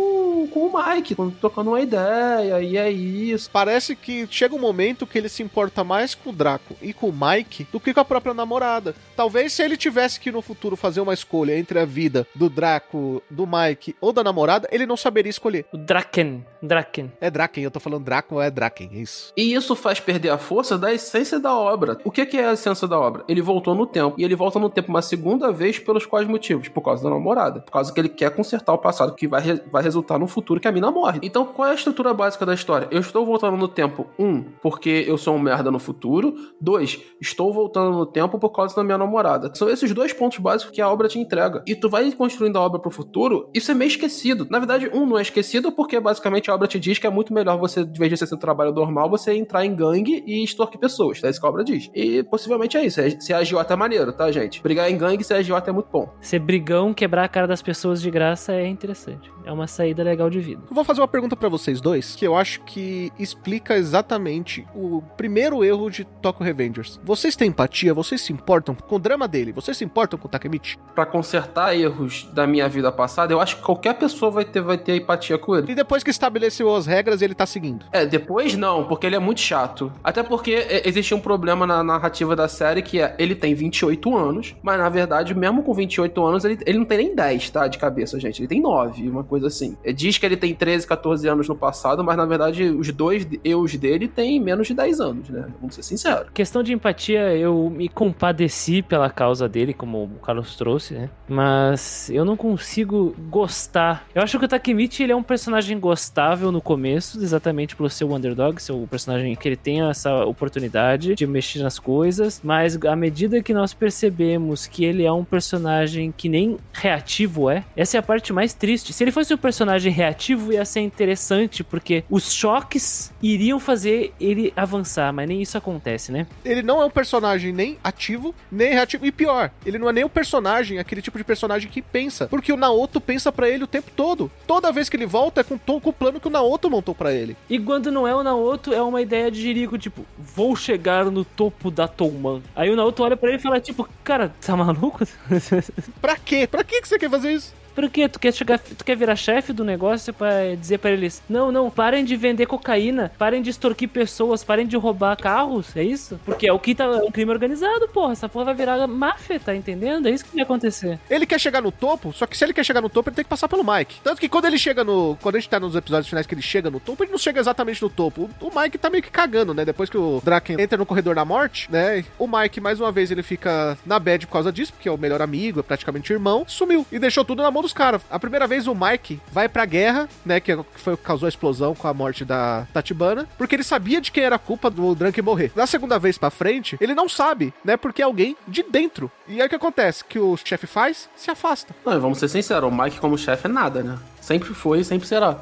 com o Mike, trocando uma ideia, e é isso. Parece que chega um momento que ele se importa mais com o Draco e com o Mike do que com a própria namorada. Talvez se ele tivesse que no futuro fazer uma escolha entre a vida do Draco, do Mike ou da namorada, ele não saberia escolher. O Draken. Draken. É Draken, eu tô falando Draco ou é Draken, é isso. E isso faz perder a força da essência da obra. O que que é a essência da obra? Ele voltou no tempo. E ele volta no tempo uma segunda vez pelos quais motivos? Por causa da namorada. Por causa que ele quer consertar o passado, que vai, re- vai resultar no futuro que a mina morre. Então, qual é a estrutura básica da história? Eu estou voltando no tempo, um, porque eu sou um merda no futuro. Dois, estou voltando no tempo por causa da minha namorada. São esses dois pontos básicos que a obra te entrega. E tu vai construindo a obra pro futuro, isso é meio esquecido. Na verdade, um não é esquecido porque basicamente a obra te diz que é muito melhor você, de vez de ser um trabalho normal, você entrar em gangue e extorquir pessoas. É isso que a obra diz. E possivelmente é isso. Ser é maneiro, tá, gente? Brigar em gangue ser agiota é muito bom. Ser brigão, quebrar a cara das pessoas de graça é interessante. É uma saída legal de vida. Eu vou fazer uma pergunta pra vocês dois, que eu acho que explica exatamente o primeiro erro de Tokyo Revengers. Vocês têm empatia? Vocês se importam com o drama dele? Vocês se importam com o Takemichi? Pra consertar erros da minha vida passada, eu acho que qualquer pessoa vai ter, vai ter empatia com ele. E depois que estabeleceu as regras, ele tá seguindo. É, depois não, porque ele é muito chato. Até porque é, existe um problema na narrativa da série que é ele tem 28 anos, mas na verdade, mesmo com 28 anos, ele, ele não tem nem 10, tá? De cabeça, gente. Ele tem 9, uma coisa assim. É, diz que ele tem 13, 14 anos no passado, mas na verdade, os dois eus dele têm menos de 10 anos, né? Vamos ser sinceros. Questão de empatia, eu me compadeci pela causa dele, como o Carlos trouxe, né? Mas eu não consigo gostar. Eu acho que o Takemichi ele é um personagem gostável no começo, exatamente pelo seu underdog, seu personagem que ele tem essa oportunidade de mexer nas coisas, mas à medida que nós percebemos que ele é um personagem que nem reativo é, essa é a parte mais triste. Se ele fosse um personagem reativo, ia ser interessante, porque os choques iriam fazer ele avançar, mas nem isso acontece, né? Ele não é um personagem nem ativo, nem reativo. E pior, ele não é nem um personagem, aquele tipo de personagem que pensa. Porque o Naoto pensa pra ele o tempo todo. Toda vez que ele volta é com, com o plano que o Naoto montou pra ele. E quando não é o Naoto, é uma ideia de Jericho, tipo, vou chegar no topo da Touman. Aí o Naoto olha pra ele e fala, tipo, cara, tá maluco? [LAUGHS] Pra quê? Pra que que você quer fazer isso? Por quê? Tu quer chegar, tu quer virar chefe do negócio pra dizer pra eles, não, não, parem de vender cocaína, parem de extorquir pessoas, parem de roubar carros, é isso? Porque é o que tá é um crime organizado, porra. Essa porra vai virar máfia, tá entendendo? É isso que vai acontecer. Ele quer chegar no topo, só que se ele quer chegar no topo, ele tem que passar pelo Mike. Tanto que quando ele chega no. Quando a gente tá nos episódios finais que ele chega no topo, ele não chega exatamente no topo. O, Mike tá meio que cagando, né? Depois que o Draken entra no corredor da morte, né? O Mike, mais uma vez, ele fica na bad por causa disso, porque é o melhor amigo, é praticamente irmão, sumiu e deixou tudo na mão dos caras. A primeira vez o Mike vai pra guerra, né? Que foi o que causou a explosão com a morte da Tatibana, porque ele sabia de quem era a culpa do Drunk morrer. Na segunda vez pra frente, ele não sabe, né? Porque é alguém de dentro. E aí o que acontece? Que o chefe faz? Se afasta. Não, vamos ser sinceros, o Mike como chefe é nada, né? Sempre foi e sempre será.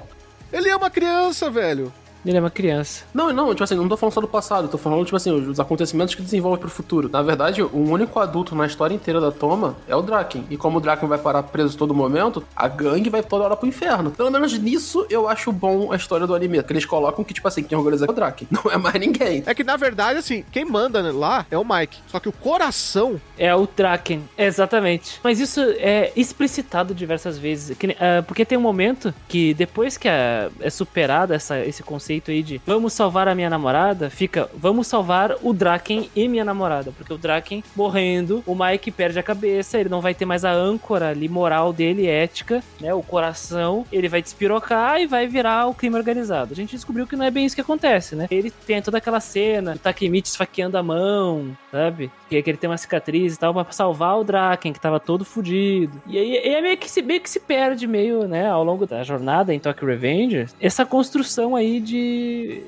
Ele é uma criança, velho. Ele é uma criança. Não, não, tipo assim, não tô falando só do passado, tô falando, tipo assim, os acontecimentos que desenvolvem pro futuro. Na verdade, o único adulto na história inteira da Toma é o Draken. E como o Draken vai parar preso todo momento, a gangue vai toda hora pro inferno. Pelo menos nisso eu acho bom a história do anime. Que eles colocam que, tipo assim, quem organiza é o Draken. [LAUGHS] Não é mais ninguém. É que na verdade, assim, quem manda lá é o Mike. Só que o coração. É o Draken, exatamente. Mas isso é explicitado diversas vezes. ah, porque tem um momento que depois que é superado essa, esse conceito conceito aí de vamos salvar a minha namorada, fica vamos salvar o Draken e minha namorada. Porque o Draken morrendo, o Mike perde a cabeça, ele não vai ter mais a âncora ali moral dele, ética, né? O coração, ele vai despirocar e vai virar o crime organizado. A gente descobriu que não é bem isso que acontece, né? Ele tem toda aquela cena, o Takemichi esfaqueando a mão, sabe? Que, ele tem uma cicatriz e tal, pra salvar o Draken, que tava todo fudido. E aí é meio que, se, meio que se perde meio, né, ao longo da jornada em Tokyo Revengers, essa construção aí de,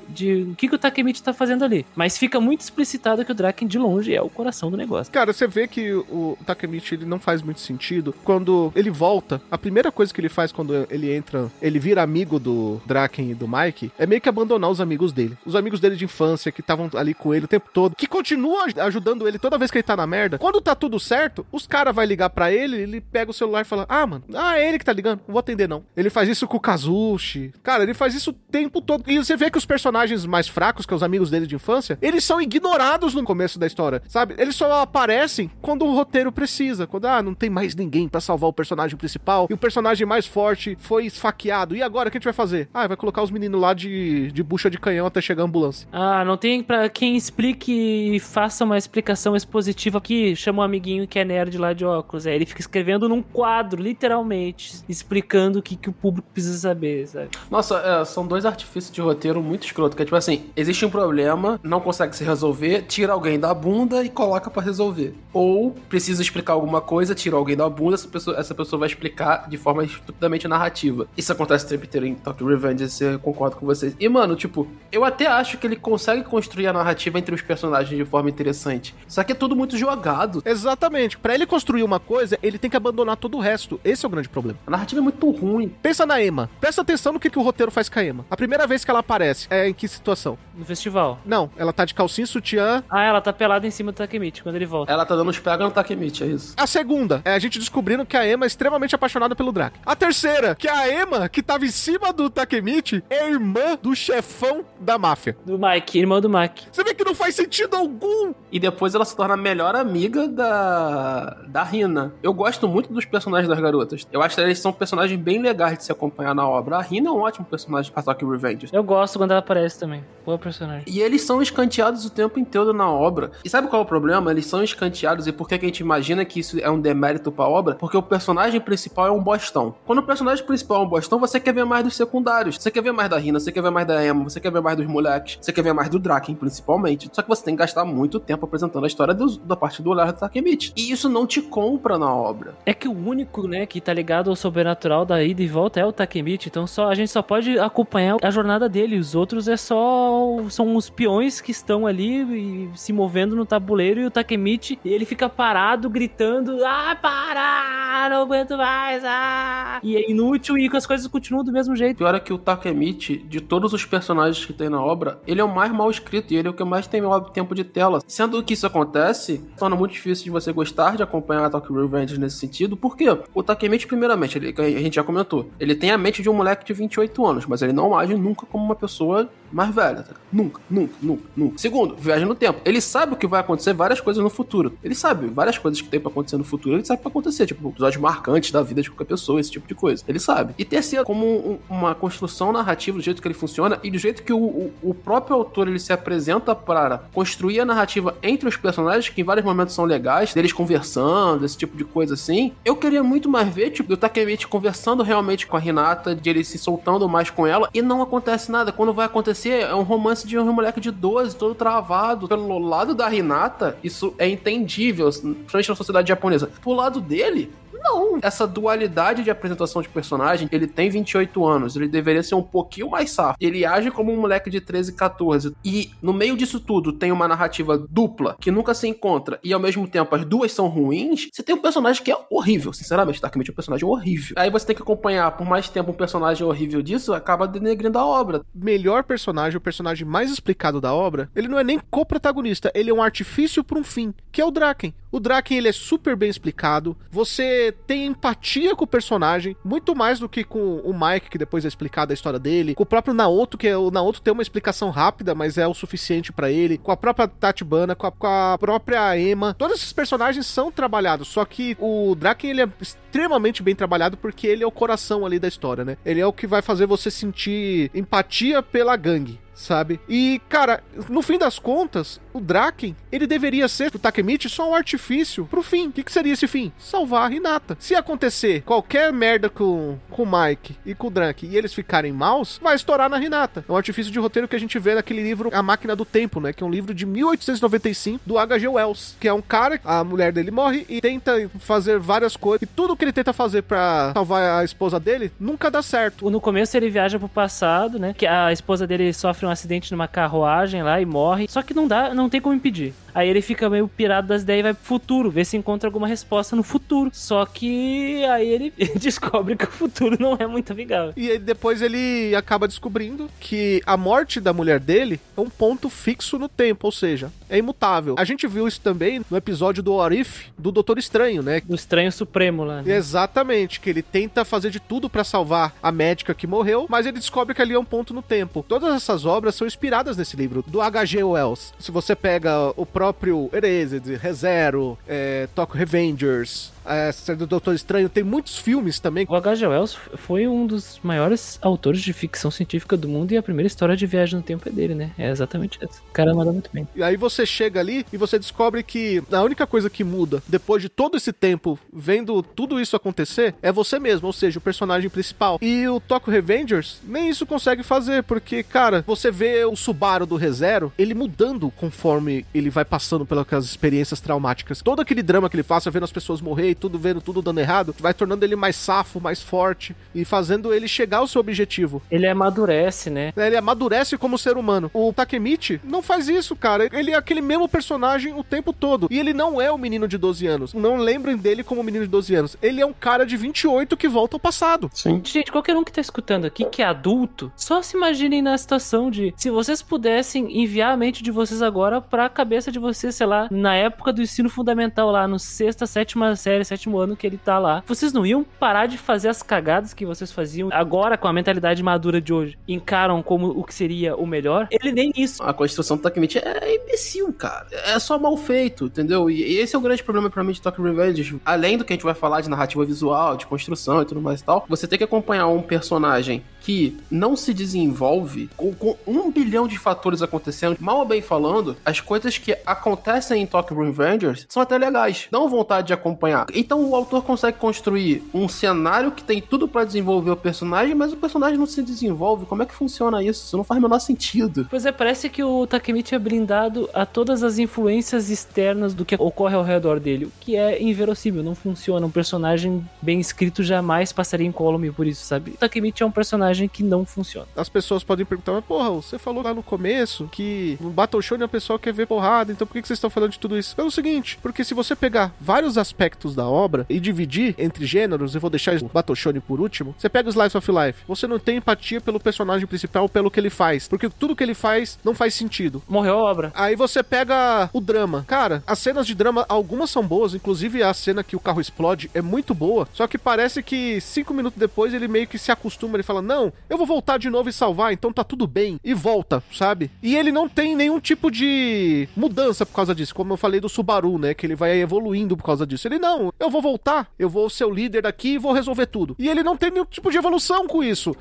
de o que, que o Takemichi tá fazendo ali. Mas fica muito explicitado que o Draken, de longe, é o coração do negócio. Cara, você vê que o Takemichi ele não faz muito sentido quando ele volta. A primeira coisa que ele faz quando ele entra, ele vira amigo do Draken e do Mike, é meio que abandonar os amigos dele. Os amigos dele de infância que estavam ali com ele o tempo todo, que continuam aj- ajudando ele toda vez que ele tá na merda. Quando tá tudo certo, os caras vai ligar pra ele, ele pega o celular e fala: "Ah, mano, ah, é ele que tá ligando, não vou atender não". Ele faz isso com o Kazushi. Cara, ele faz isso o tempo todo. E você vê que os personagens mais fracos, que são os amigos dele de infância, eles são ignorados no começo da história, sabe? Eles só aparecem quando o roteiro precisa, quando ah, não tem mais ninguém pra salvar o personagem principal e o personagem mais forte foi esfaqueado. E agora o que a gente vai fazer? Ah, vai colocar os meninos lá de, de bucha de canhão até chegar a ambulância. Ah, não tem pra quem explique e faça uma explicação expositiva aqui. Chama um amiguinho que é nerd lá de óculos. É, ele fica escrevendo num quadro, literalmente, explicando o que, que o público precisa saber, sabe? Nossa, é, são dois artifícios de roteiro muito escroto, que é tipo assim, existe um problema, não consegue se resolver, tira alguém da bunda e coloca pra resolver. Ou precisa explicar alguma coisa, tira alguém da bunda, essa pessoa, essa pessoa vai explicar de forma estupidamente narrativa. Isso acontece o tempo inteiro em Tokyo Revenge, eu concordo com vocês. E, mano, tipo, eu até acho que ele consegue construir a narrativa entre os personagens de forma interessante. Só que é tudo muito jogado. Exatamente. Pra ele construir uma coisa, ele tem que abandonar todo o resto. Esse é o grande problema. A narrativa é muito ruim. Pensa na Emma. Presta atenção no que, que o roteiro faz com a Emma. A primeira vez que ela aparece é em que situação? No festival. Não, ela tá de calcinha, sutiã. Ah, ela tá pelada em cima do Takemichi quando ele volta. Ela tá dando uns pega no Takemichi, é isso. A segunda é a gente descobrindo que a Emma é extremamente apaixonada pelo Draken. A terceira, que a Emma, que tava em cima do Takemichi, é irmã do chefão da máfia. Do Mike, irmão do Mike. Você vê que não faz sentido algum. E depois ela se torna a melhor amiga da, da Rina. Eu gosto muito dos personagens das garotas. Eu acho que eles são personagens bem legais de se acompanhar na obra. A Rina é um ótimo personagem pra Tokyo Revenge. Eu gosto quando ela aparece também. Boa personagem. E eles são escanteados o tempo inteiro na obra. E sabe qual é o problema? Eles são escanteados e por que a gente imagina que isso é um demérito pra obra? Porque o personagem principal é um bostão. Quando o personagem principal é um bostão, você quer ver mais dos secundários. Você quer ver mais da Rina, você quer ver mais da Emma, você quer ver mais dos moleques, você quer ver mais do Draken, principalmente. Só que você tem que gastar muito tempo apresentando a história dos- da parte do olhar do Takemichi. E isso não te compra na obra. É que o único, né, que tá ligado ao sobrenatural da ida e volta é o Takemichi, então só a gente só pode acompanhar a jornada dele. Os outros é só são os peões que estão ali se movendo no tabuleiro e o Takemichi, ele fica parado gritando: "Ah, para! Não aguento mais!" Ah! E é inútil e as coisas continuam do mesmo jeito. Pior é que o Takemichi, de todos os personagens que tem na obra, ele é o mais mal escrito e ele é o que mais tem tempo de tela. Sendo que isso acontece, torna muito difícil de você gostar de acompanhar a Tokyo Revenge nesse sentido. Por quê? O Takemichi, primeiramente, ele, a gente já comentou, ele tem a mente de um moleque de 28 anos, mas ele não age nunca como uma pessoa mais velha. tá? Nunca, nunca, nunca, nunca. Segundo, viagem no tempo. Ele sabe o que vai acontecer várias coisas no futuro. Ele sabe várias coisas que tem pra acontecer no futuro, ele sabe vai acontecer, tipo, episódios marcantes da vida de qualquer pessoa, esse tipo de coisa. Ele sabe. E terceiro, como um- uma construção narrativa do jeito que ele funciona e do jeito que o, o- o próprio autor ele se apresenta para construir a narrativa entre os personagens, que em vários momentos são legais, deles conversando, esse tipo de coisa assim. Eu queria muito mais ver, tipo, do Takemichi conversando realmente com a Hinata, de ele se soltando mais com ela, e não acontece nada. Quando vai acontecer, é um romance de um moleque de 12, todo travado. Pelo lado da Hinata, isso é entendível, principalmente na sociedade japonesa. Pro lado dele, não. Essa dualidade de apresentação de personagem, ele tem 28 anos, ele deveria ser um pouquinho mais safo. Ele age como um moleque de 13, 14. E no meio disso tudo tem uma narrativa dupla que nunca se encontra e ao mesmo tempo as duas são ruins. Você tem um personagem que é horrível, sinceramente, Takemichi é um personagem horrível. Aí você tem que acompanhar por mais tempo um personagem horrível disso, acaba denegrindo a obra. Melhor personagem, o personagem mais explicado da obra, ele não é nem co-protagonista, ele é um artifício para um fim, que é o Draken. O Draken, ele é super bem explicado, você tem empatia com o personagem, muito mais do que com o Mike, que depois é explicado a história dele, com o próprio Naoto, que é, o Naoto tem uma explicação rápida, mas é o suficiente pra ele, com a própria Tatibana, com a, com a própria Emma. Todos esses personagens são trabalhados, só que o Draken, ele é extremamente bem trabalhado porque ele é o coração ali da história, né? Ele é o que vai fazer você sentir empatia pela gangue. Sabe? E, cara, no fim das contas, o Draken, ele deveria ser pro Takemichi só um artifício pro fim. O que, que seria esse fim? Salvar a Hinata. Se acontecer qualquer merda com, com o Mike e com o Draken e eles ficarem maus, vai estourar na Hinata. É um artifício de roteiro que a gente vê naquele livro A Máquina do Tempo, né? Que é um livro de 1895 do H.G. Wells, que é um cara, a mulher dele morre e tenta fazer várias coisas. E tudo que ele tenta fazer pra salvar a esposa dele nunca dá certo. No começo ele viaja pro passado, né? Que a esposa dele sofre um acidente numa carruagem lá e morre. Só que não dá, não tem como impedir. Aí ele fica meio pirado das ideias e vai pro futuro, ver se encontra alguma resposta no futuro. Só que aí ele [LAUGHS] descobre que o futuro não é muito amigável. E aí depois ele acaba descobrindo que a morte da mulher dele é um ponto fixo no tempo, ou seja, é imutável. A gente viu isso também no episódio do What If, do Doutor Estranho, né? Do estranho supremo lá. né? Exatamente, que ele tenta fazer de tudo pra salvar a médica que morreu, mas ele descobre que ali é um ponto no tempo. Todas essas obras são inspiradas nesse livro, do H.G. Wells. Se você pega o próprio Erased, ReZero, é, Tokyo Revengers, a série do Doutor Estranho, tem muitos filmes também. O H.G. Wells foi um dos maiores autores de ficção científica do mundo e a primeira história de viagem no tempo é dele, né? É exatamente essa. O cara manda muito bem. E aí você chega ali e você descobre que a única coisa que muda depois de todo esse tempo vendo tudo isso acontecer é você mesmo, ou seja, o personagem principal. E o Tokyo Revengers nem isso consegue fazer, porque, cara, você vê o Subaru do ReZero, ele mudando conforme ele vai passando pelas experiências traumáticas. Todo aquele drama que ele faz, vendo as pessoas morrer tudo vendo tudo dando errado, vai tornando ele mais safo, mais forte e fazendo ele chegar ao seu objetivo. Ele amadurece, né? Ele amadurece como ser humano. O Takemichi não faz isso, cara. Ele é aquele mesmo personagem o tempo todo. E ele não é o menino de 12 anos. Não lembrem dele como menino de 12 anos. Ele é um cara de 28 que volta ao passado. Sim. Gente, qualquer um que tá escutando aqui que é adulto, só se imaginem na situação de se vocês pudessem enviar a mente de vocês agora pra cabeça de vocês, sei lá, na época do ensino fundamental lá, no sexta, sétima série, sétimo ano que ele tá lá. Vocês não iam parar de fazer as cagadas que vocês faziam agora com a mentalidade madura de hoje? Encaram como o que seria o melhor? Ele nem isso. A construção do Takemichi é imbecil, cara. É só mal feito, entendeu? E esse é o grande problema pra mim de Tokyo Revenge. Além do que a gente vai falar de narrativa visual, de construção e tudo mais e tal, você tem que acompanhar um personagem que não se desenvolve com, com um bilhão de fatores acontecendo. Mal ou bem falando, as coisas que acontecem em Tokyo Revengers são até legais. Dão vontade de acompanhar. Então o autor consegue construir um cenário que tem tudo pra desenvolver o personagem, mas o personagem não se desenvolve. Como é que funciona isso? Isso não faz o menor sentido. Pois é, parece que o Takemichi é blindado a todas as influências externas do que ocorre ao redor dele, o que é inverossímil, não funciona. Um personagem bem escrito jamais passaria incólume por isso, sabe? O Takemichi é um personagem que não funciona. As pessoas podem perguntar, mas porra, você falou lá no começo que no Battle Show a pessoa quer ver porrada, então por que que vocês estão falando de tudo isso? Pelo seguinte, porque se você pegar vários aspectos da obra e dividir entre gêneros, eu vou deixar o Battle Show por último, você pega o Slice of Life, você não tem empatia pelo personagem principal, pelo que ele faz, porque tudo que ele faz não faz sentido. Morreu a obra. Aí você pega o drama. Cara, as cenas de drama, algumas são boas, inclusive a cena que o carro explode é muito boa. Só que parece que cinco minutos depois ele meio que se acostuma, ele fala: Não, eu vou voltar de novo e salvar, então tá tudo bem. E volta, sabe? E ele não tem nenhum tipo de mudança por causa disso, como eu falei do Subaru, né? Que ele vai evoluindo por causa disso. Ele não, eu vou voltar, eu vou ser o líder daqui e vou resolver tudo. E ele não tem nenhum tipo de evolução com isso.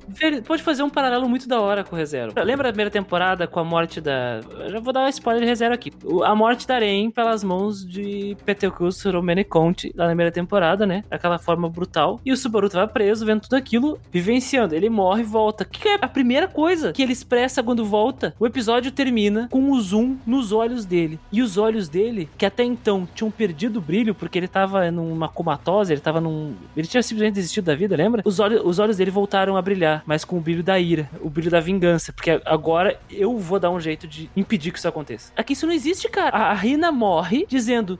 Pode fazer um paralelo muito da hora com o ReZero. Lembra a primeira temporada com a morte da... Eu já vou dar um spoiler de ReZero aqui. A morte da Aren pelas mãos de Petekus Romane Conte, lá na primeira temporada, né? Daquela forma brutal. E o Subaru tava preso, vendo tudo aquilo, vivenciando. Ele morre e volta. Que é a primeira coisa que ele expressa quando volta? O episódio termina com o zoom nos olhos dele. E os olhos dele, que até então tinham perdido o brilho, porque ele tava numa comatose, ele tava num... Ele tinha simplesmente desistido da vida, lembra? Os olhos, os olhos dele voltaram a brilhar, mas com o brilho da ira, o brilho da vingança, porque agora eu vou dar um jeito de impedir que isso aconteça. Aqui isso não existe, cara. A Rina morre dizendo: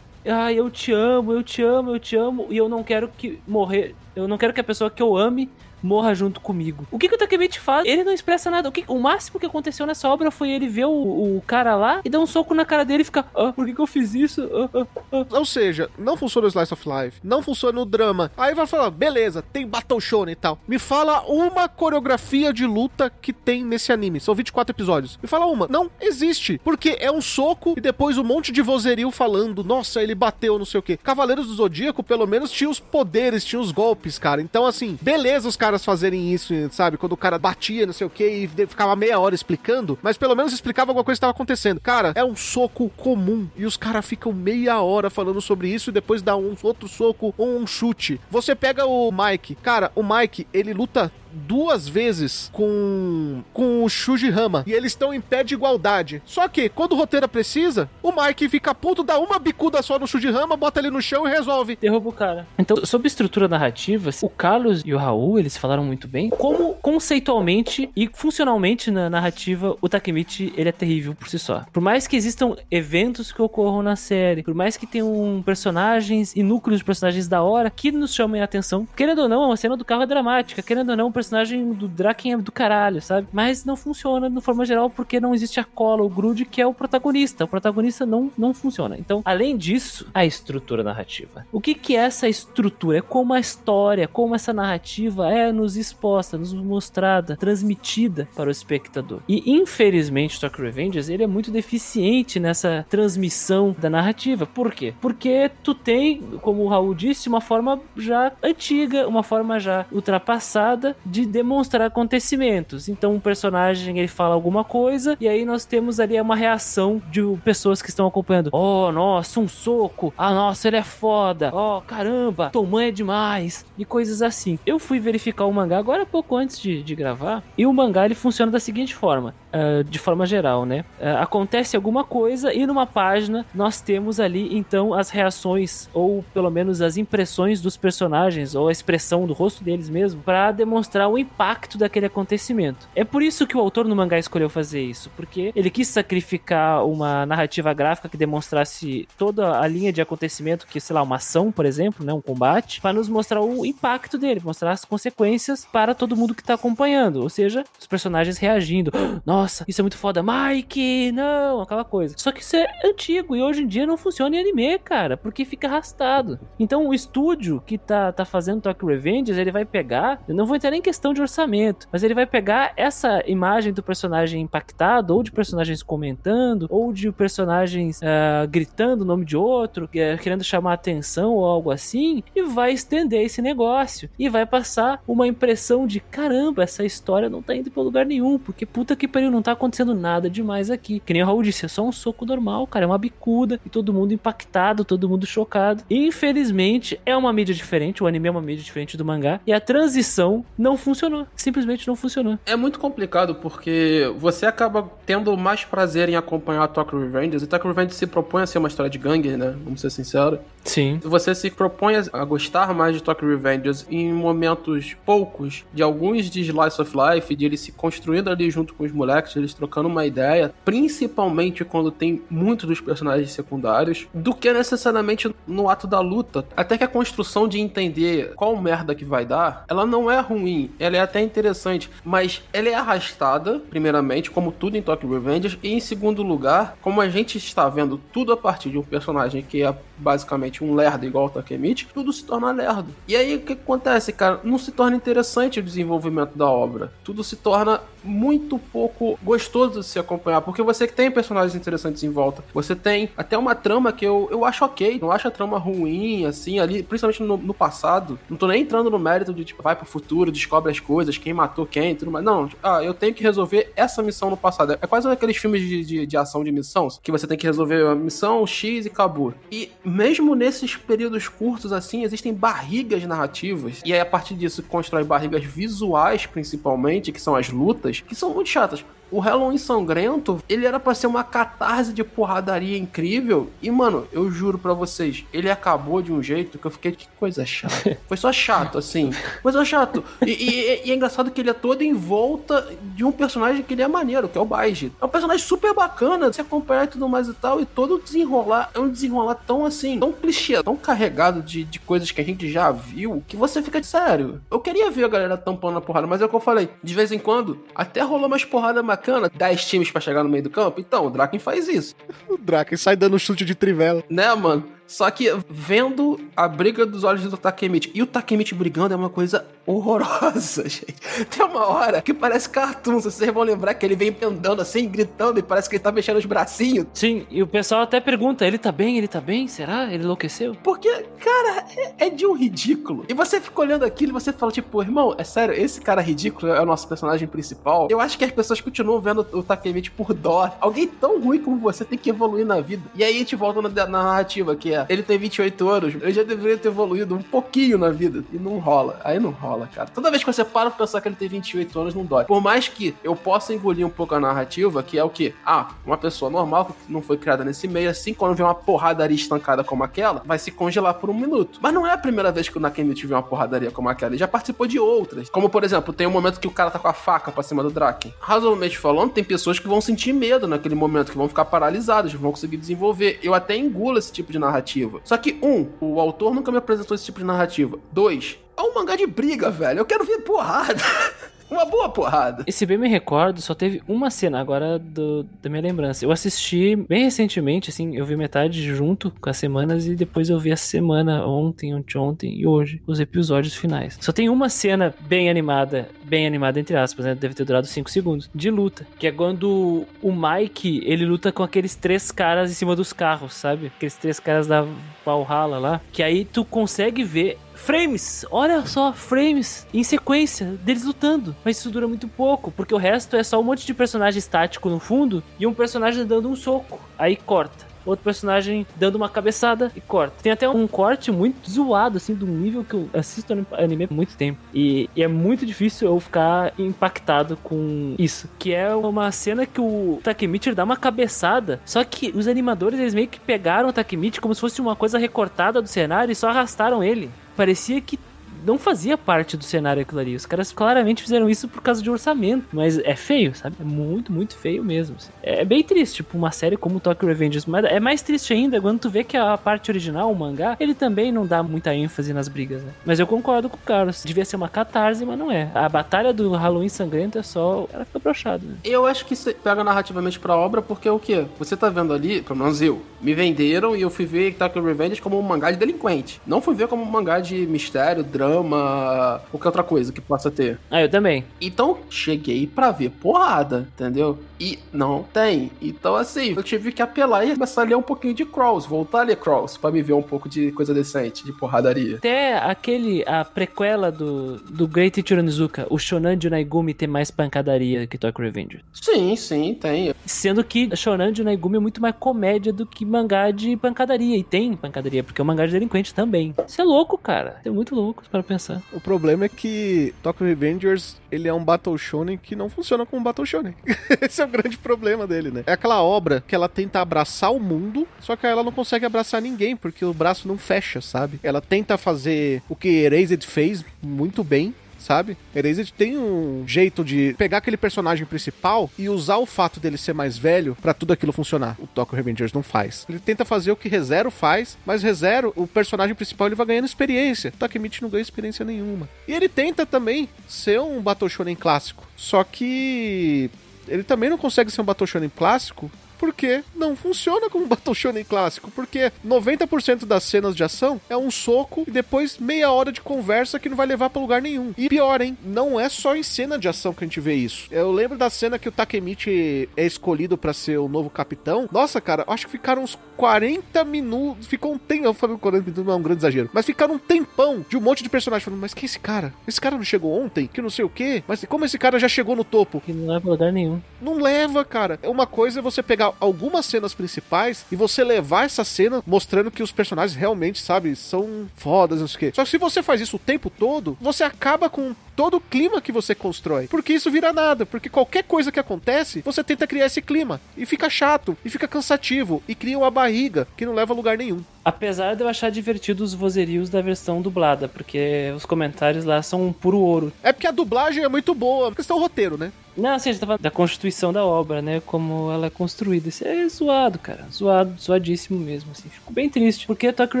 "Ah, eu te amo, eu te amo, eu te amo e eu não quero que morrer, eu não quero que a pessoa que eu ame morra junto comigo. O que, que o Takemichi faz? Ele não expressa nada. O, que, o máximo que aconteceu nessa obra foi ele ver o, o cara lá e dar um soco na cara dele e ficar, ah, por que, que eu fiz isso? Ah, ah, ah." Ou seja, não funciona o Slice of Life, não funciona o drama. Aí vai falar, beleza, tem Battle Shonen e tal. Me fala uma coreografia de luta que tem nesse anime. São 24 episódios. Me fala uma. Não existe. Porque é um soco e depois um monte de vozerio falando, nossa, ele bateu, não sei o quê. Cavaleiros do Zodíaco, pelo menos, tinha os poderes, tinha os golpes, cara. Então, assim, beleza os caras caras fazerem isso, sabe? Quando o cara batia, não sei o que, e ficava meia hora explicando, mas pelo menos explicava alguma coisa que tava acontecendo. Cara, é um soco comum e os caras ficam meia hora falando sobre isso e depois dá um outro soco ou um chute. Você pega o Mike, cara, o Mike, ele luta duas vezes com com o Shuji Rama e eles estão em pé de igualdade. Só que quando o roteiro precisa, o Mike fica puto, dá uma bicuda só no Shuji Rama, bota ele no chão e resolve. Derruba o cara. Então, sobre estrutura narrativa, o Carlos e o Raul, eles falaram muito bem. Como conceitualmente e funcionalmente na narrativa, o Takemichi, ele é terrível por si só. Por mais que existam eventos que ocorram na série, por mais que tenham personagens e núcleos de personagens da hora que nos chamem a atenção, querendo ou não, a cena do carro é dramática, querendo ou não, personagem do Draken é do caralho, sabe? Mas não funciona de forma geral porque não existe a cola, o grude, que é o protagonista. O protagonista não, não funciona. Então, além disso, a estrutura narrativa. O que, que é essa estrutura? É como a história, como essa narrativa é nos exposta, nos mostrada, transmitida para o espectador. E infelizmente, Tokyo Revengers, ele é muito deficiente nessa transmissão da narrativa. Por quê? Porque tu tem, como o Raul disse, uma forma já antiga, uma forma já ultrapassada de demonstrar acontecimentos. Então, um personagem ele fala alguma coisa e aí nós temos ali uma reação de pessoas que estão acompanhando. Oh, nossa, um soco. Ah, nossa, ele é foda. Oh, caramba, Toman é demais. E coisas assim. Eu fui verificar o mangá agora pouco antes de, de gravar e o mangá ele funciona da seguinte forma, ah, de forma geral, né? Ah, acontece alguma coisa e numa página nós temos ali então as reações ou pelo menos as impressões dos personagens ou a expressão do rosto deles mesmo para demonstrar o impacto daquele acontecimento. É por isso que o autor no mangá escolheu fazer isso, porque ele quis sacrificar uma narrativa gráfica que demonstrasse toda a linha de acontecimento, que sei lá, uma ação, por exemplo, né, um combate, para nos mostrar o impacto dele, mostrar as consequências para todo mundo que tá acompanhando, ou seja, os personagens reagindo. [GASPS] Nossa, isso é muito foda, Mike, não, aquela coisa. Só que isso é antigo e hoje em dia não funciona em anime, cara, porque fica arrastado. Então o estúdio que tá, tá fazendo Tokyo Revengers, ele vai pegar, eu não vou entrar nem em questão de orçamento, mas ele vai pegar essa imagem do personagem impactado, ou de personagens comentando, ou de personagens ah, gritando o nome de outro, eh, querendo chamar atenção ou algo assim, e vai estender esse negócio. E vai passar uma impressão de caramba, essa história não tá indo pra lugar nenhum, porque puta que pariu, não tá acontecendo nada demais aqui. Que nem o Raul disse, é só um soco normal, cara, é uma bicuda, e todo mundo impactado, todo mundo chocado. Infelizmente, é uma mídia diferente, o anime é uma mídia diferente do mangá, e a transição não funcionou, simplesmente não funcionou. É muito complicado porque você acaba tendo mais prazer em acompanhar Tokyo Revengers. E Tokyo Revengers se propõe a ser uma história de gangue, né? Vamos ser sinceros. Sim. Você se propõe a gostar mais de Tokyo Revengers em momentos poucos, de alguns de Slice of Life, de ele se construindo ali junto com os moleques, eles trocando uma ideia, principalmente quando tem muitos dos personagens secundários, do que necessariamente no ato da luta. Até que a construção de entender qual merda que vai dar, ela não é ruim, ela é até interessante, mas ela é arrastada, primeiramente, como tudo em Tokyo Revengers, e em segundo lugar, como a gente está vendo tudo a partir de um personagem que é basicamente um lerdo igual o Takemichi, tudo se torna lerdo. E aí o que acontece, cara? Não se torna interessante o desenvolvimento da obra. Tudo se torna muito pouco gostoso de se acompanhar, porque você que tem personagens interessantes em volta. Você tem até uma trama que eu, eu acho ok, não acho a trama ruim, assim, ali, principalmente no, no passado. Não tô nem entrando no mérito de, tipo, vai pro futuro, descobre as coisas, quem matou quem, tudo mais. Não, tipo, ah, eu tenho que resolver essa missão no passado. É quase aqueles filmes de, de, de ação de missão, que você tem que resolver a missão X e acabou. E mesmo nesses períodos curtos, assim, existem barrigas narrativas, e aí a partir disso constrói barrigas visuais, principalmente, que são as lutas, que são muito chatas. O Halloween Sangrento, ele era pra ser uma catarse de porradaria incrível. E, mano, eu juro pra vocês, ele acabou de um jeito que eu fiquei, que coisa chata. [LAUGHS] Foi só chato, assim. Foi só chato. E, e- e é engraçado que ele é todo em volta de um personagem que ele é maneiro, que é o Baiji. É um personagem super bacana se acompanhar e tudo mais e tal. E todo desenrolar é um desenrolar tão assim, tão clichê, tão carregado de, de coisas que a gente já viu, que você fica de sério. Eu queria ver a galera tampando a porrada, mas é o que eu falei. De vez em quando, até rolou umas porradas bacanas. 10 times pra chegar no meio do campo. Então, o Draken faz isso. O Draken sai dando chute de trivela. Né, mano? Só que vendo a briga dos olhos do Takemichi e o Takemichi brigando é uma coisa horrorosa, [LAUGHS] gente. Tem uma hora que parece cartoon, vocês vão lembrar que ele vem andando assim, gritando e parece que ele tá mexendo os bracinhos. Sim, e o pessoal até pergunta: ele tá bem? Ele tá bem? Será? Ele enlouqueceu? Porque, cara, é, é de um ridículo. E você fica olhando aquilo e você fala, tipo, irmão, é sério, esse cara ridículo é o nosso personagem principal. Eu acho que as pessoas continuam vendo o Takemichi por dó. Alguém tão ruim como você tem que evoluir na vida. E aí a gente volta na, na narrativa, que é, ele tem 28 anos, ele já deveria ter evoluído um pouquinho na vida. E não rola. Aí não rola, cara. Toda vez que você para pra pensar que ele tem 28 anos, não dói. Por mais que eu possa engolir um pouco a narrativa, que é o que? Ah, uma pessoa normal, que não foi criada nesse meio, assim, quando vê uma porradaria estancada como aquela, vai se congelar por um minuto. Mas não é a primeira vez que o Nakemichi vê uma porradaria como aquela. Ele já participou de outras. Como, por exemplo, tem um momento que o cara tá com a faca pra cima do Draken. Razoavelmente falando, tem pessoas que vão sentir medo naquele momento, que vão ficar paralisadas, não vão conseguir desenvolver. Eu até engulo esse tipo de narrativa. Só que, um, o autor nunca me apresentou esse tipo de narrativa. Dois, é um mangá de briga, velho. Eu quero ver porrada. [LAUGHS] Uma boa porrada. Esse bem me recordo, só teve uma cena agora do, da minha lembrança. Eu assisti bem recentemente, assim, eu vi metade junto com as semanas e depois eu vi a semana ontem, ontem e hoje, os episódios finais. Só tem uma cena bem animada, bem animada entre aspas, né? Deve ter durado 5 segundos, de luta. Que é quando o Mike, ele luta com aqueles três caras em cima dos carros, sabe? Aqueles três caras da Valhalla lá. Que aí tu consegue ver frames, olha só, frames em sequência deles lutando. Mas isso dura muito pouco, porque o resto é só um monte de personagem estático no fundo e um personagem dando um soco. Aí corta outro personagem dando uma cabeçada e corta. Tem até um corte muito zoado, assim, do nível que eu assisto anime há muito tempo. E, e, é muito difícil eu ficar impactado com isso. Que é uma cena que o Takemichi dá uma cabeçada, só que os animadores, eles meio que pegaram o Takemichi como se fosse uma coisa recortada do cenário e só arrastaram ele. Parecia que não fazia parte do cenário aquilo ali. Os caras claramente fizeram isso por causa de orçamento. Mas é feio, sabe? É muito, muito feio mesmo. Assim. É bem triste, tipo, uma série como Tokyo Revengers. Mas é mais triste ainda quando tu vê que a parte original, o mangá, ele também não dá muita ênfase nas brigas, né? Mas eu concordo com o Carlos. Devia ser uma catarse, mas não é. A batalha do Halloween sangrento é só. Ela fica brochado, né? Eu acho que isso pega narrativamente pra obra, porque é o quê? Você tá vendo ali, pelo menos eu, me venderam e eu fui ver Tokyo Revengers como um mangá de delinquente. Não fui ver como um mangá de mistério, drama drama, qualquer outra coisa que possa ter. Ah, eu também. Então, cheguei pra ver porrada, entendeu? E não tem. Então, assim, eu tive que apelar e começar a ler um pouquinho de Cross, voltar a ler Cross, pra me ver um pouco de coisa decente, de porradaria. Até aquele, a prequela do, do Great Ichironizuka, o Shonan de Naigumi tem mais pancadaria que Tokyo Revenger. Sim, sim, tem. Sendo que Shonan de Naigumi é muito mais comédia do que mangá de pancadaria. E tem pancadaria, porque é um mangá de delinquente também. Isso é louco, cara. É muito louco para pensar. O problema é que Tokyo Revengers, ele é um Battle Shonen que não funciona como Battle Shonen. [LAUGHS] Esse é o grande problema dele, né? É aquela obra que ela tenta abraçar o mundo, só que ela não consegue abraçar ninguém, porque o braço não fecha, sabe? Ela tenta fazer o que Erased fez muito bem, sabe? Erased tem um jeito de pegar aquele personagem principal e usar o fato dele ser mais velho para tudo aquilo funcionar. O Tokyo Revengers não faz. Ele tenta fazer o que ReZero faz, mas ReZero, o personagem principal, ele vai ganhando experiência. Takemichi não ganha experiência nenhuma. E ele tenta também ser um Battle Shonen clássico. Só que ele também não consegue ser um Battle Shonen clássico porque não funciona como [LAUGHS] Battle Shonen clássico, porque 90% das cenas de ação é um soco e depois meia hora de conversa que não vai levar para lugar nenhum. E pior, hein? Não é só em cena de ação que a gente vê isso. Eu lembro da cena que o Takemichi é escolhido para ser o novo capitão. Nossa, cara, acho que ficaram uns 40 minutos. Ficou um tempo. Eu falei 40 minutos não é um grande exagero. Mas ficaram um tempão de um monte de personagens falando: Mas quem é esse cara? Esse cara não chegou ontem? Que não sei o quê? Mas como esse cara já chegou no topo? Que não leva lugar nenhum. Não leva, cara. Uma coisa é você pegar algumas cenas principais e você levar essa cena mostrando que os personagens realmente, sabe, são fodas, não sei o quê. Só que se você faz isso o tempo todo, você acaba com todo o clima que você constrói. Porque isso vira nada. Porque qualquer coisa que acontece, você tenta criar esse clima. E fica chato, e fica cansativo, e cria uma barriga que não leva a lugar nenhum. Apesar de eu achar divertido os vozerios da versão dublada, porque os comentários lá são um puro ouro. É porque a dublagem é muito boa, questão roteiro, né? Não, assim, a gente tá falando da constituição da obra, né? Como ela é construída. Isso é zoado, cara. Zoado, zoadíssimo mesmo, assim. Fico bem triste, porque Tokyo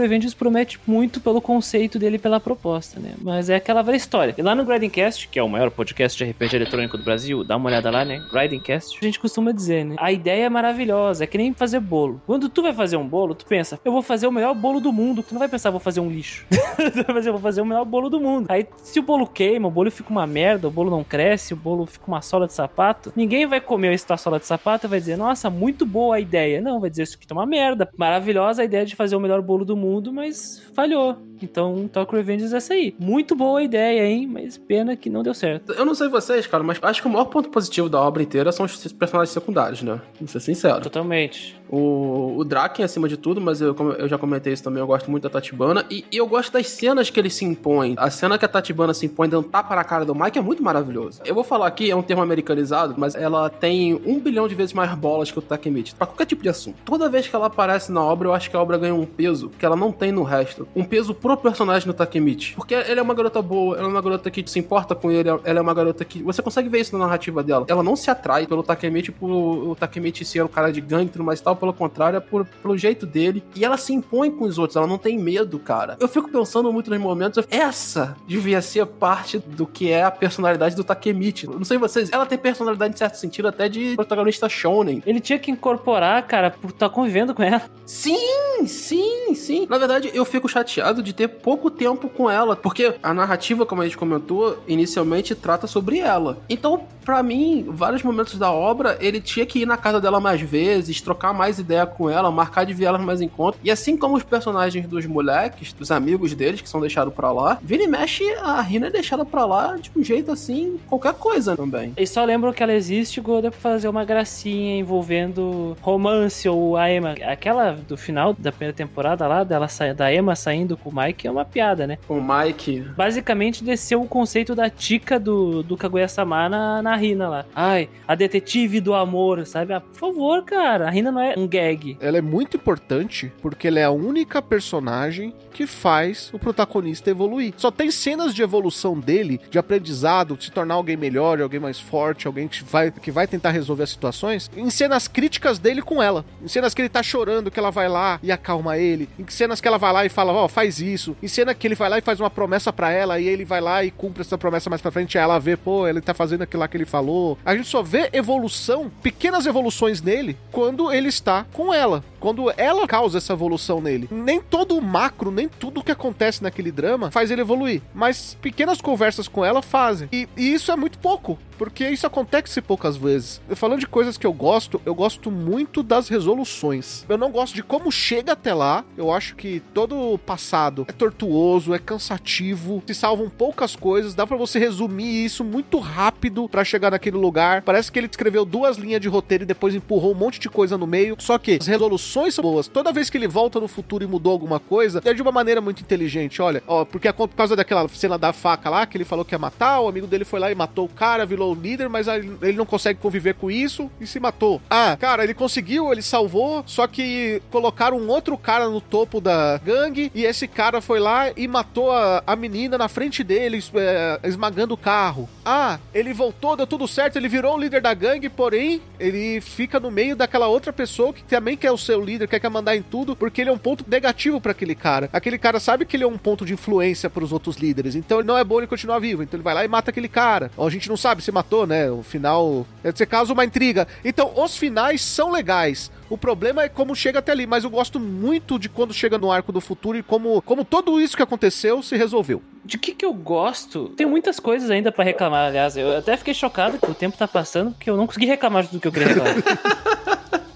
Revengers promete muito pelo conceito dele pela proposta, né? Mas é aquela velha história. E lá no Grindingcast, que é o maior podcast de RPG eletrônico do Brasil, dá uma olhada lá, né? Grindingcast, a gente costuma dizer, né? A ideia é maravilhosa, é que nem fazer bolo. Quando tu vai fazer um bolo, tu pensa, eu vou fazer o melhor bolo do mundo. Tu não vai pensar, vou fazer um lixo. [LAUGHS] tu vai pensar, vou fazer o melhor bolo do mundo. Aí, se o bolo queima, o bolo fica uma merda, o bolo não cresce, o bolo fica uma sola de sapato, ninguém vai comer essa sola de sapato e vai dizer, nossa, muito boa a ideia. Não, vai dizer, isso aqui tá uma merda. Maravilhosa a ideia de fazer o melhor bolo do mundo, mas falhou. Então, Tokyo Revengers é essa aí. Muito boa a ideia, hein? Mas pena que não deu certo. Eu não sei vocês, cara, mas acho que o maior ponto positivo da obra inteira são os personagens secundários, né? Vou ser sincero. Totalmente. O, o Draken acima de tudo, mas eu, eu já comentei isso também, eu gosto muito da Tatibana. E, e eu gosto das cenas que ele se impõe. A cena que a Tatibana se impõe dando tapa na cara do Mike é muito maravilhosa. Eu vou falar aqui, é um termo americanizado, mas ela tem um bilhão de vezes mais bolas que o Takemichi. Pra qualquer tipo de assunto. Toda vez que ela aparece na obra, eu acho que a obra ganha um peso que ela não tem no resto. Um peso pro personagem no Takemichi. Porque ela é uma garota boa, ela é uma garota que se importa com ele, ela é uma garota que. Você consegue ver isso na narrativa dela. Ela não se atrai pelo Takemichi, por o Takemichi ser um cara de gangue e tudo mais tal, pelo contrário, é por, pelo jeito dele. E ela se impõe com os outros, ela não tem medo, cara. Eu fico pensando muito nos momentos, essa devia ser parte do que é a personalidade do Takemichi. Não sei vocês, ela tem personalidade em certo sentido até de protagonista shonen. Ele tinha que incorporar, cara, por estar convivendo com ela. Sim, sim, sim. Na verdade, eu fico chateado de ter pouco tempo com ela, porque a narrativa, como a gente comentou, inicialmente trata sobre ela. Então, pra mim, vários momentos da obra, ele tinha que ir na casa dela mais vezes, trocar mais ideia com ela, marcar de ver ela mais encontro. E assim como os personagens dos moleques, dos amigos deles, que são deixados pra lá, vira e mexe, a Rina é deixada pra lá de um jeito assim, qualquer coisa também. E só lembram que ela existe, Goda, pra fazer uma gracinha envolvendo romance ou a Emma. Aquela do final da primeira temporada lá, dela da Emma saindo com o Mike, é uma piada, né? O Mike. Basicamente desceu o conceito da tica do, do Kaguya-sama na, na Rina lá. Ai, a detetive do amor, sabe? Ah, por favor, cara, a Rina não é um gag. Ela é muito importante porque ela é a única personagem que faz o protagonista evoluir. Só tem cenas de evolução dele, de aprendizado, de se tornar alguém melhor, alguém mais forte, alguém que vai, que vai tentar resolver as situações, em cenas críticas dele com ela. Em cenas que ele tá chorando, que ela vai lá e acalma ele. Em cenas que ela vai lá e fala, ó, oh, faz isso. Em cena que ele vai lá e faz uma promessa para ela e ele vai lá e cumpre essa promessa mais pra frente e ela vê, pô, ele tá fazendo aquilo lá que ele falou. A gente só vê evolução, pequenas evoluções nele, quando ele está com ela. Quando ela causa essa evolução nele. Nem todo o macro, nem tudo que acontece naquele drama faz ele evoluir. Mas pequenas conversas com ela fazem. E, e isso é muito pouco. Porque isso acontece poucas vezes. Falando de coisas que eu gosto, eu gosto muito das resoluções. Eu não gosto de como chega até lá. Eu acho que todo o passado é tortuoso, é cansativo, se salvam poucas coisas. Dá para você resumir isso muito rápido para chegar naquele lugar. Parece que ele escreveu duas linhas de roteiro e depois empurrou um monte de coisa no meio. Só que as resoluções são boas. Toda vez que ele volta no futuro e mudou alguma coisa, é de uma maneira muito inteligente. Olha, ó, porque por causa daquela cena da faca lá, que ele falou que ia matar, o amigo dele foi lá e matou o cara, virou o líder, mas ele não consegue conviver com isso e se matou. Ah, cara, ele conseguiu, ele salvou, só que colocaram um outro cara no topo da gangue e esse cara foi lá e matou a, a menina na frente dele, é, esmagando o carro. Ah, ele voltou, deu tudo certo, ele virou o líder da gangue, porém, ele fica no meio daquela outra pessoa que também quer o seu líder, quer, quer mandar em tudo, porque ele é um ponto negativo para aquele cara. Aquele cara sabe que ele é um ponto de influência para os outros líderes, então ele não é bom ele continuar vivo, então ele vai lá e mata aquele cara. Ou a gente não sabe se matou, né? O final deve ser caso uma intriga. Então, os finais são legais. O problema é como chega até ali, mas eu gosto muito de quando chega no arco do futuro e como, como tudo isso que aconteceu se resolveu. De que que eu gosto? Tem muitas coisas ainda para reclamar, aliás. Eu até fiquei chocado que o tempo tá passando, que eu não consegui reclamar de tudo que eu queria reclamar. [LAUGHS]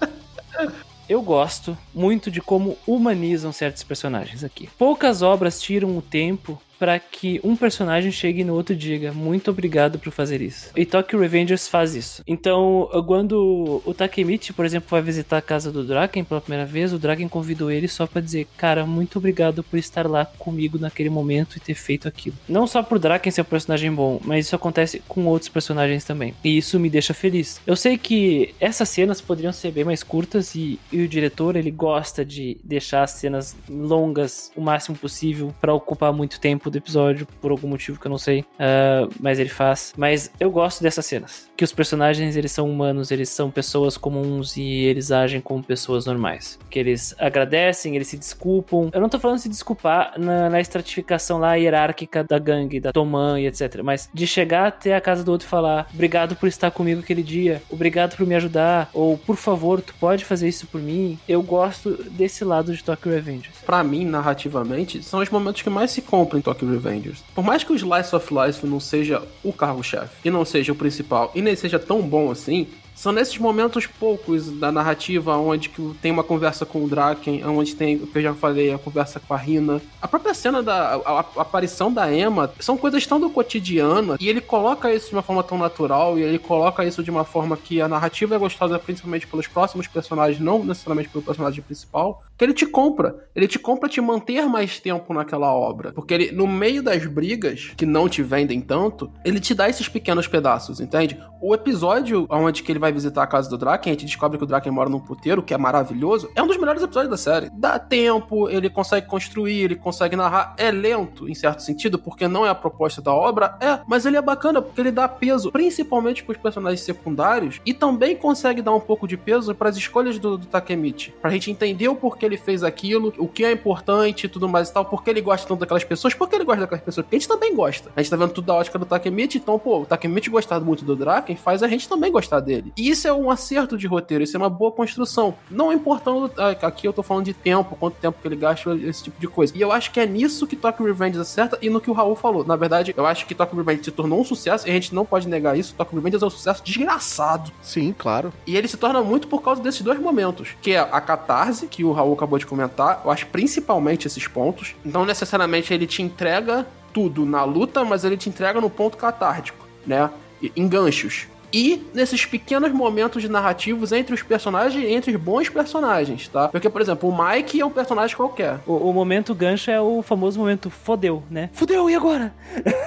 Eu gosto muito de como humanizam certos personagens aqui. Poucas obras tiram o tempo para que um personagem chegue no outro e diga muito obrigado por fazer isso. E Tokyo Revengers faz isso. Então, quando o Takemichi, por exemplo, vai visitar a casa do Draken pela primeira vez, o Draken convidou ele só para dizer, cara, muito obrigado por estar lá comigo naquele momento e ter feito aquilo. Não só por Draken ser um personagem bom, mas isso acontece com outros personagens também. E isso me deixa feliz. Eu sei que essas cenas poderiam ser bem mais curtas e, e o diretor, ele gosta de deixar as cenas longas o máximo possível para ocupar muito tempo do episódio, por algum motivo que eu não sei, ah, mas ele faz. Mas eu gosto dessas cenas, que os personagens eles são humanos, eles são pessoas comuns e eles agem como pessoas normais. Que eles agradecem, eles se desculpam. Eu não tô falando se desculpar na, na estratificação lá hierárquica da gangue, da Toman e etc. Mas de chegar até a casa do outro e falar: obrigado por estar comigo aquele dia, obrigado por me ajudar, ou por favor, tu pode fazer isso por mim. Eu gosto desse lado de Tokyo Revengers. Pra mim, narrativamente, são os momentos que mais se compram em Tokyo Revengers. Por mais que o Slice of Life não seja o carro-chefe, e não seja o principal, e nem seja tão bom assim, são nesses momentos poucos da narrativa onde tem uma conversa com o Draken, onde tem, o que eu já falei, a conversa com a Rina. A própria cena da a, a aparição da Emma são coisas tão do cotidiano e ele coloca isso de uma forma tão natural e ele coloca isso de uma forma que a narrativa é gostosa principalmente pelos próximos personagens, não necessariamente pelo personagem principal, que ele te compra. Ele te compra te manter mais tempo naquela obra. Porque ele, no meio das brigas, que não te vendem tanto, ele te dá esses pequenos pedaços, entende? O episódio onde que ele vai visitar a casa do Draken, a gente descobre que o Draken mora num puteiro, que é maravilhoso, é um dos melhores episódios da série. Dá tempo, ele consegue construir, ele consegue narrar. É lento, em certo sentido, porque não é a proposta da obra, é, mas ele é bacana porque ele dá peso, principalmente pros personagens secundários, e também consegue dar um pouco de peso para as escolhas do, do Takemichi. Pra gente entender o porquê ele fez aquilo, o que é importante e tudo mais e tal, porque ele gosta tanto daquelas pessoas, porque ele gosta daquelas pessoas, porque a gente também gosta. A gente tá vendo tudo da ótica do Takemichi, então, pô, o Takemichi gostar muito do Draken faz a gente também gostar dele. E isso é um acerto de roteiro, isso é uma boa construção. Não importando, ah, aqui eu tô falando de tempo, quanto tempo que ele gasta, esse tipo de coisa. E eu acho que é nisso que Tokyo Revenge acerta e no que o Raul falou. Na verdade, eu acho que Tokyo Revenge se tornou um sucesso e a gente não pode negar isso. Tokyo Revenge é um sucesso desgraçado. Sim, claro. E ele se torna muito por causa desses dois momentos, que é a catarse, que o Raul acabou de comentar, eu acho principalmente esses pontos. Não necessariamente ele te entrega tudo na luta, mas ele te entrega no ponto catártico, né? Em ganchos. E nesses pequenos momentos narrativos entre os personagens e entre os bons personagens, tá? Porque, por exemplo, o Mike é um personagem qualquer. O, o momento gancho é o famoso momento fodeu, né? Fodeu, e agora?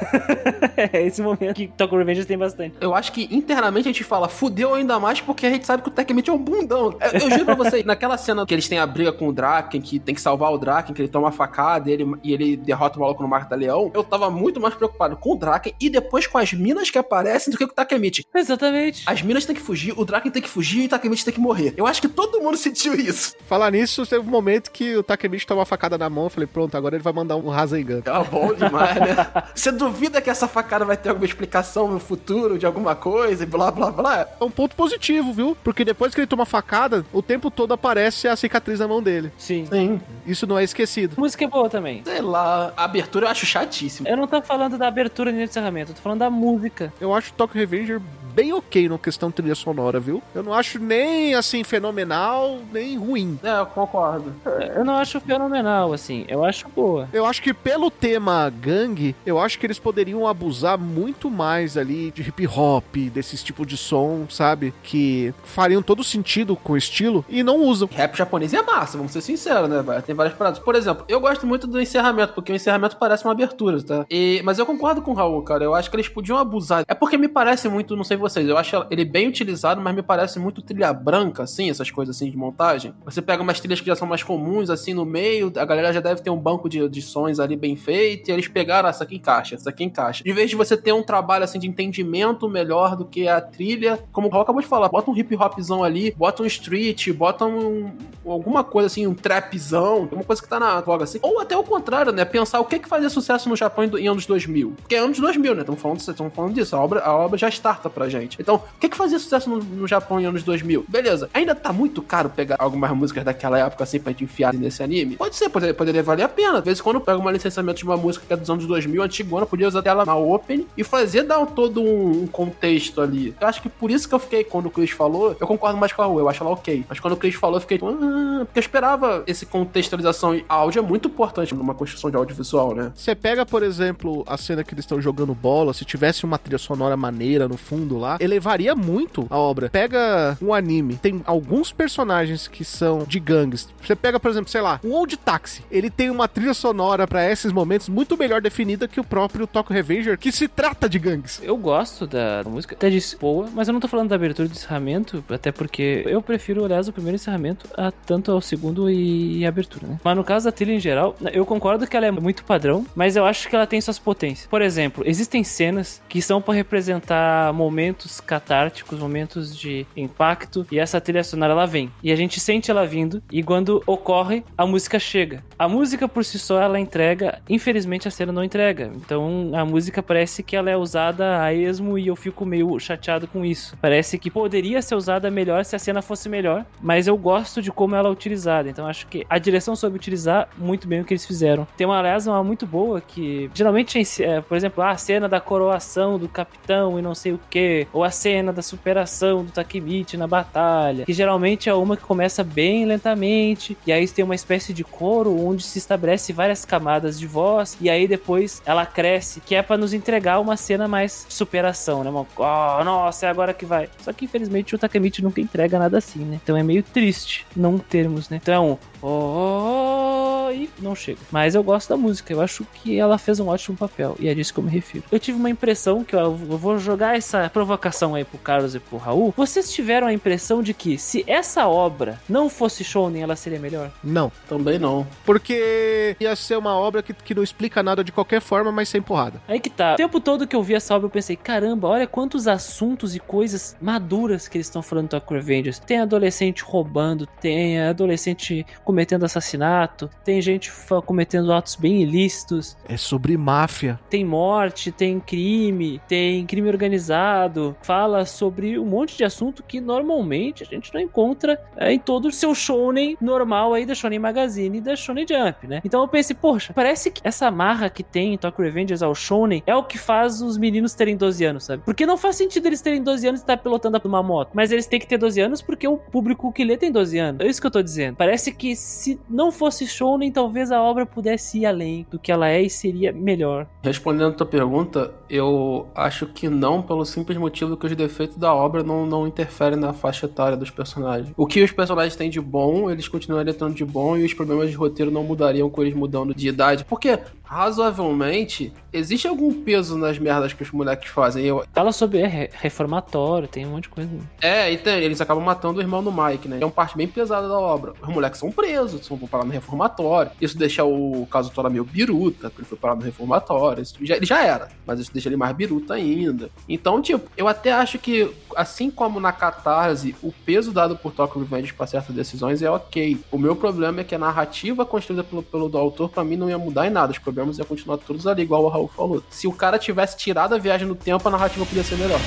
[LAUGHS] é esse momento que Tokyo Revengers tem bastante. Eu acho que internamente a gente fala fudeu ainda mais porque a gente sabe que o Takemichi é um bundão. Eu, eu juro pra você, naquela cena que eles têm a briga com o Draken, que tem que salvar o Draken, que ele toma uma facada e ele, e ele derrota o maluco no Marco da Leão, eu tava muito mais preocupado com o Draken e depois com as minas que aparecem do que com o Takemichi. Exatamente. As minas têm que fugir, o Draken tem que fugir e o Takemichi tem que morrer. Eu acho que todo mundo sentiu isso. Falar nisso, teve um momento que o Takemichi toma uma facada na mão. Eu falei, pronto, agora ele vai mandar um Rasengan. É bom demais, né? [LAUGHS] Você duvida que essa facada vai ter alguma explicação no futuro de alguma coisa e blá blá blá? É um ponto positivo, viu? Porque depois que ele toma facada, o tempo todo aparece a cicatriz na mão dele. Sim. Sim. Isso não é esquecido. Música é boa também. Sei lá, a abertura eu acho chatíssimo. Eu não tô falando da abertura nem do encerramento, eu tô falando da música. Eu acho Tokyo Revenger bem ok no questão trilha sonora, viu? Eu não acho nem, assim, fenomenal, nem ruim. É, eu concordo. Eu não acho fenomenal, assim. Eu acho boa. Eu acho que pelo tema gangue, eu acho que eles poderiam abusar muito mais ali de hip hop, desses tipos de som, sabe? Que fariam todo sentido com o estilo e não usam. Rap japonês é massa, vamos ser sinceros, né, velho? Tem várias paradas. Por exemplo, eu gosto muito do encerramento, porque o encerramento parece uma abertura, tá? E, mas eu concordo com o Raul, cara. Eu acho que eles podiam abusar. É porque me parece muito, não sei vocês, eu acho ele bem utilizado, mas me parece muito trilha branca, assim, essas coisas assim de montagem. Você pega umas trilhas que já são mais comuns, assim, no meio, a galera já deve ter um banco de, de sons ali bem feito, e eles pegaram, ah, essa aqui encaixa, essa aqui encaixa. De vez de você ter um trabalho, assim, de entendimento melhor do que a trilha, como o Raul acabou de falar, bota um hip hopzão ali, bota um street, bota um, alguma coisa assim, um trapzão, alguma coisa que tá na voga assim. Ou até o contrário, né? Pensar o que que fazia sucesso no Japão em, em anos 2000. Porque é anos 2000, né? Estamos falando, falando disso. A obra, a obra já starta pra gente. Então, o que que fazia sucesso no, no Japão em anos 2000? Beleza. Ainda tá muito caro pegar algumas músicas daquela época assim pra gente enfiar nesse anime? Pode ser, poderia, poderia valer a pena. Às vezes, quando eu pego uma licenciamento de uma música que é dos anos 2000, antigona, podia usar ela na Open e fazer dar todo um, um contexto ali. Eu acho que por isso que eu fiquei, quando o Chris falou, eu concordo mais com a Raul, eu acho ela ok. Mas quando o Chris falou, eu fiquei, ah, porque eu esperava esse contextualização. E áudio é muito importante numa construção de audiovisual, né? Você pega, por exemplo, a cena que eles estão jogando bola, se tivesse uma trilha sonora maneira no fundo lá, elevaria muito a obra. Pega um anime, tem alguns personagens que são de gangues. Você pega, por exemplo, sei lá, um Old Taxi. Ele tem uma trilha sonora pra esses momentos muito melhor definida que o próprio Tokyo Revenger, que se trata de gangues. Eu gosto da música, até disse boa, mas eu não tô falando da abertura do encerramento, até porque eu prefiro, aliás, o primeiro encerramento a tanto ao segundo e, e abertura, né? Mas no caso da trilha em geral, eu concordo que ela é muito padrão, mas eu acho que ela tem suas potências. Por exemplo, existem cenas que são pra representar momentos catárticos, momentos de impacto, e essa trilha sonora ela vem. E a gente sente ela vindo, e quando ocorre, a música chega. A música por si só ela entrega, infelizmente a cena não entrega. Então a música parece que ela é usada a esmo e eu fico meio chateado com isso. Parece que poderia ser usada melhor se a cena fosse melhor, mas eu gosto de como ela é utilizada. Então acho que a direção soube utilizar muito bem o que eles fizeram. Tem uma, aliás, uma muito boa que geralmente, é, por exemplo, a cena da coroação do capitão e não sei o que, ou a cena da superação do Takemichi na batalha, que geralmente é uma que começa bem lentamente, e aí tem uma espécie de coro onde se estabelece várias camadas de voz, e aí depois ela cresce, que é para nos entregar uma cena mais superação, né? Uma, oh, nossa, é agora que vai. Só que infelizmente o Takemichi nunca entrega nada assim, né? Então é meio triste não termos, né? Então é um oh, oh, e não chega. Mas eu gosto da música, eu acho que ela fez um ótimo papel, e é disso que eu me refiro. Eu tive uma impressão que eu, eu vou jogar essa provocação aí pro Carlos e pro Raul. Vocês tiveram a impressão de que se essa obra não fosse shounen, ela seria melhor? Não, Também não. porque ia ser uma obra que, que não explica nada de qualquer forma, mas sem porrada. Aí que tá. O tempo todo que eu vi essa obra, eu pensei, caramba, olha quantos assuntos e coisas maduras que eles estão falando do Tokyo Revengers. Tem adolescente roubando, tem adolescente cometendo assassinato, tem gente cometendo atos bem ilícitos, É sobre máfia. tem morte, tem crime, tem crime organizado, fala sobre um monte de assunto que normalmente a gente não encontra é, em todo o seu shounen normal aí da Shonen Magazine e da Shonen Jump, né? Então eu pensei, poxa, parece que essa marra que tem em Tokyo Revengers ao shounen é o que faz os meninos terem 12 anos, sabe? Porque não faz sentido eles terem 12 anos e estar pilotando uma moto, mas eles têm que ter 12 anos porque o público que lê tem 12 anos. É isso que eu tô dizendo. Parece que se não fosse talvez a obra pudesse ir além do que ela é e seria melhor. Respondendo a tua pergunta, eu acho que não, pelo simples motivo que os defeitos da obra não, não interferem na faixa etária dos personagens. O que os personagens têm de bom, eles continuariam tendo de bom e os problemas de roteiro não mudariam com eles mudando de idade. Porque, razoavelmente, existe algum peso nas merdas que os moleques fazem. Eu, Fala sobre é, re- reformatório, tem um monte de coisa. é, e tem, eles acabam matando o irmão do Mike, né? É uma parte bem pesada da obra. Os moleques são presos, são parados no reformatório. Isso deixa o caso Tora meio biruta, porque ele foi parado no reformatório. Isso já, ele já era, mas isso deixa ele mais biruta ainda. Então, tipo, eu até acho que, assim como na catarse, o peso dado por Tokyo Revengers pra certas decisões é ok. O meu problema é que a narrativa construída pelo, pelo do autor, pra mim, não ia mudar em nada. Os problemas iam continuar todos ali, igual o Raul falou. Se o cara tivesse tirado a viagem no tempo, a narrativa podia ser melhor.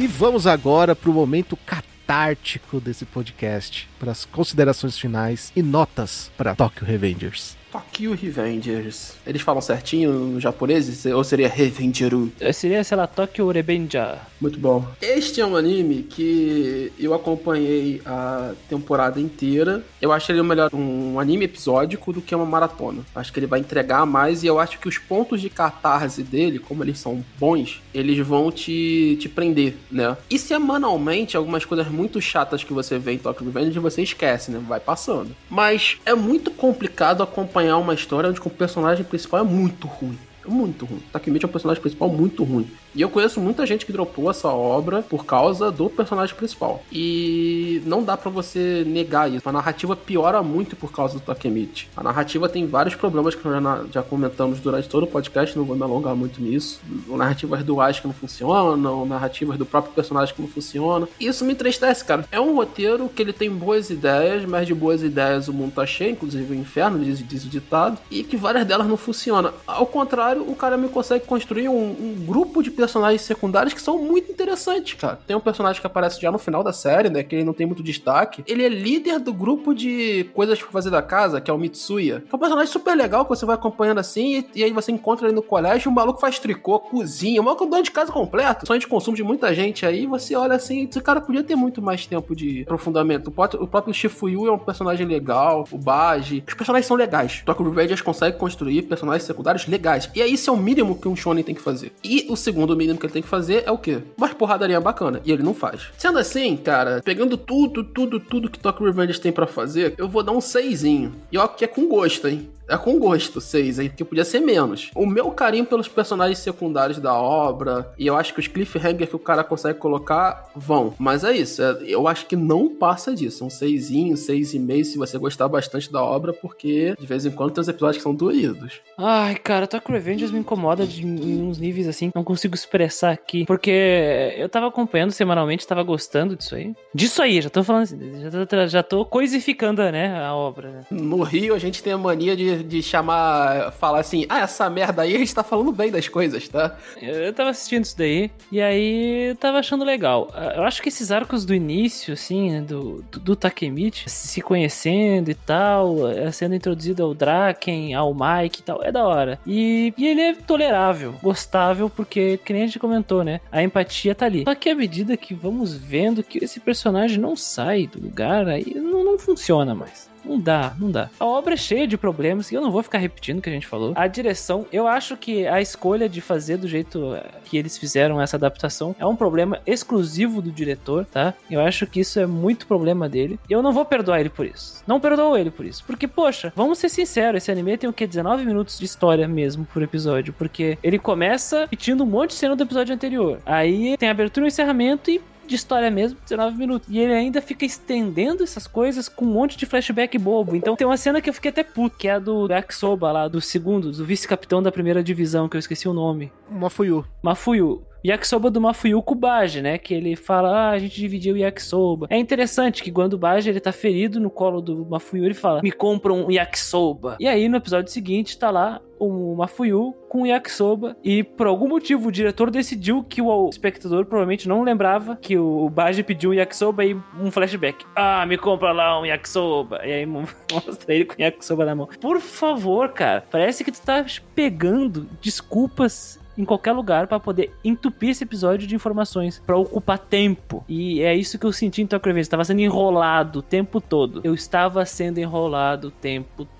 E vamos agora pro momento catártico desse podcast, para as considerações finais e notas para Tokyo Revengers. Tokyo Revengers. Eles falam certinho no japonês? Ou seria Revengeru? É, Seria, sei lá, Tokyo Rebenja. Muito bom. Este é um anime que eu acompanhei a temporada inteira. Eu acho ele melhor um anime episódico do que uma maratona. Acho que ele vai entregar mais e eu acho que os pontos de catarse dele, como eles são bons, eles vão te, te prender, né? E semanalmente, algumas coisas muito chatas que você vê em Tokyo Revengers você esquece, né? Vai passando. Mas é muito complicado acompanhar uma história onde o personagem principal é muito ruim. É muito ruim. Takemichi é um personagem principal muito ruim. E eu conheço muita gente que dropou essa obra por causa do personagem principal. E não dá pra você negar isso. A narrativa piora muito por causa do Takemichi. A narrativa tem vários problemas que nós já, já comentamos durante todo o podcast, não vou me alongar muito nisso. Narrativas duais que não funcionam, narrativas do próprio personagem que não funcionam. Isso me entristece, cara. É um roteiro que ele tem boas ideias, mas de boas ideias o mundo tá cheio, inclusive o inferno, diz, diz o ditado, e que várias delas não funcionam. Ao contrário contrário, o cara me consegue construir um, um grupo de personagens secundários que são muito interessantes, cara. Tem um personagem que aparece já no final da série, né? Que ele não tem muito destaque. Ele é líder do grupo de coisas pra fazer da casa, que é o Mitsuya. Que é um personagem super legal que você vai acompanhando assim, e, e aí você encontra ele no colégio, o maluco faz tricô, cozinha, o maluco é um dono de casa completo. Sonho de consumo de muita gente aí, você olha assim, esse cara podia ter muito mais tempo de aprofundamento. O próprio, o próprio Shifuyu é um personagem legal, o Baji. Os personagens são legais. Tokyo Revengers consegue construir personagens secundários legais. E aí isso é o mínimo que um shonen tem que fazer. E o segundo mínimo que ele tem que fazer é o quê? Uma porradaria bacana. E ele não faz. Sendo assim, cara, pegando tudo, tudo, tudo que Tokyo Revengers tem pra fazer, eu vou dar um seisinho. E ó, que é com gosto, hein? É com gosto, seis, aí, porque podia ser menos. O meu carinho pelos personagens secundários da obra, e eu acho que os cliffhanger que o cara consegue colocar vão. Mas é isso, é- eu acho que não passa disso. Um seisinho, seis e meio, se você gostar bastante da obra, porque de vez em quando tem uns episódios que são doídos. Ai, cara, Tokyo Revengers me incomoda de, em uns níveis assim, não consigo expressar aqui. Porque eu tava acompanhando semanalmente, tava gostando disso aí. Disso aí, já tô falando assim, já tô, já tô coisificando, né, a obra, né? No Rio, a gente tem a mania de, de chamar, falar assim, ah, essa merda aí, a gente tá falando bem das coisas, tá? Eu tava assistindo isso daí, e aí eu tava achando legal. Ah, Eu acho que esses arcos do início, assim, do, do, do Takemichi, se conhecendo e tal, eh, sendo introduzido ao Draken, ao Mike e tal, é da hora. E, e ele é tolerável, gostável, porque, que nem a gente comentou, né? A empatia tá ali. Só que à medida que vamos vendo que esse personagem não sai do lugar, aí não, não funciona mais. Não dá, não dá. A obra é cheia de problemas e eu não vou ficar repetindo o que a gente falou. A direção, eu acho que a escolha de fazer do jeito eh, que eles fizeram essa adaptação é um problema exclusivo do diretor, tá? Eu acho que isso é muito problema dele. E eu não vou perdoar ele por isso. Não perdoo ele por isso. Porque, poxa, vamos ser sinceros, esse anime tem o que? 19 minutos de história mesmo por episódio. Porque ele começa repetindo um monte de cena do episódio anterior. Aí tem abertura e encerramento e de história mesmo, 19 minutos. E ele ainda fica estendendo essas coisas com um monte de flashback bobo. Então tem uma cena que eu fiquei até puto, que é a do Yakisoba lá, do segundo, do vice-capitão da primeira divisão, que eu esqueci o nome. Uma Fuyu. Mafuyu. Yakisoba do Mafuyu com o Baji, né? Que ele fala, ah, a gente dividiu o Yakisoba. É interessante que quando o Baji ele tá ferido no colo do Mafuyu, ele fala, me compra um Yakisoba. E aí no episódio seguinte tá lá o Mafuyu com o Yakisoba e por algum motivo o diretor decidiu que o espectador provavelmente não lembrava que o Baji pediu um Yakisoba e um flashback. Ah, me compra lá um Yakisoba. E aí [LAUGHS] mostra ele com o Yakisoba na mão. Por favor, cara, parece que tu tá pegando desculpas em qualquer lugar pra poder entupir esse episódio de informações, pra ocupar tempo. E é isso que eu senti em Tokyo Revengers. Estava sendo enrolado o tempo todo. Eu estava sendo enrolado o tempo todo,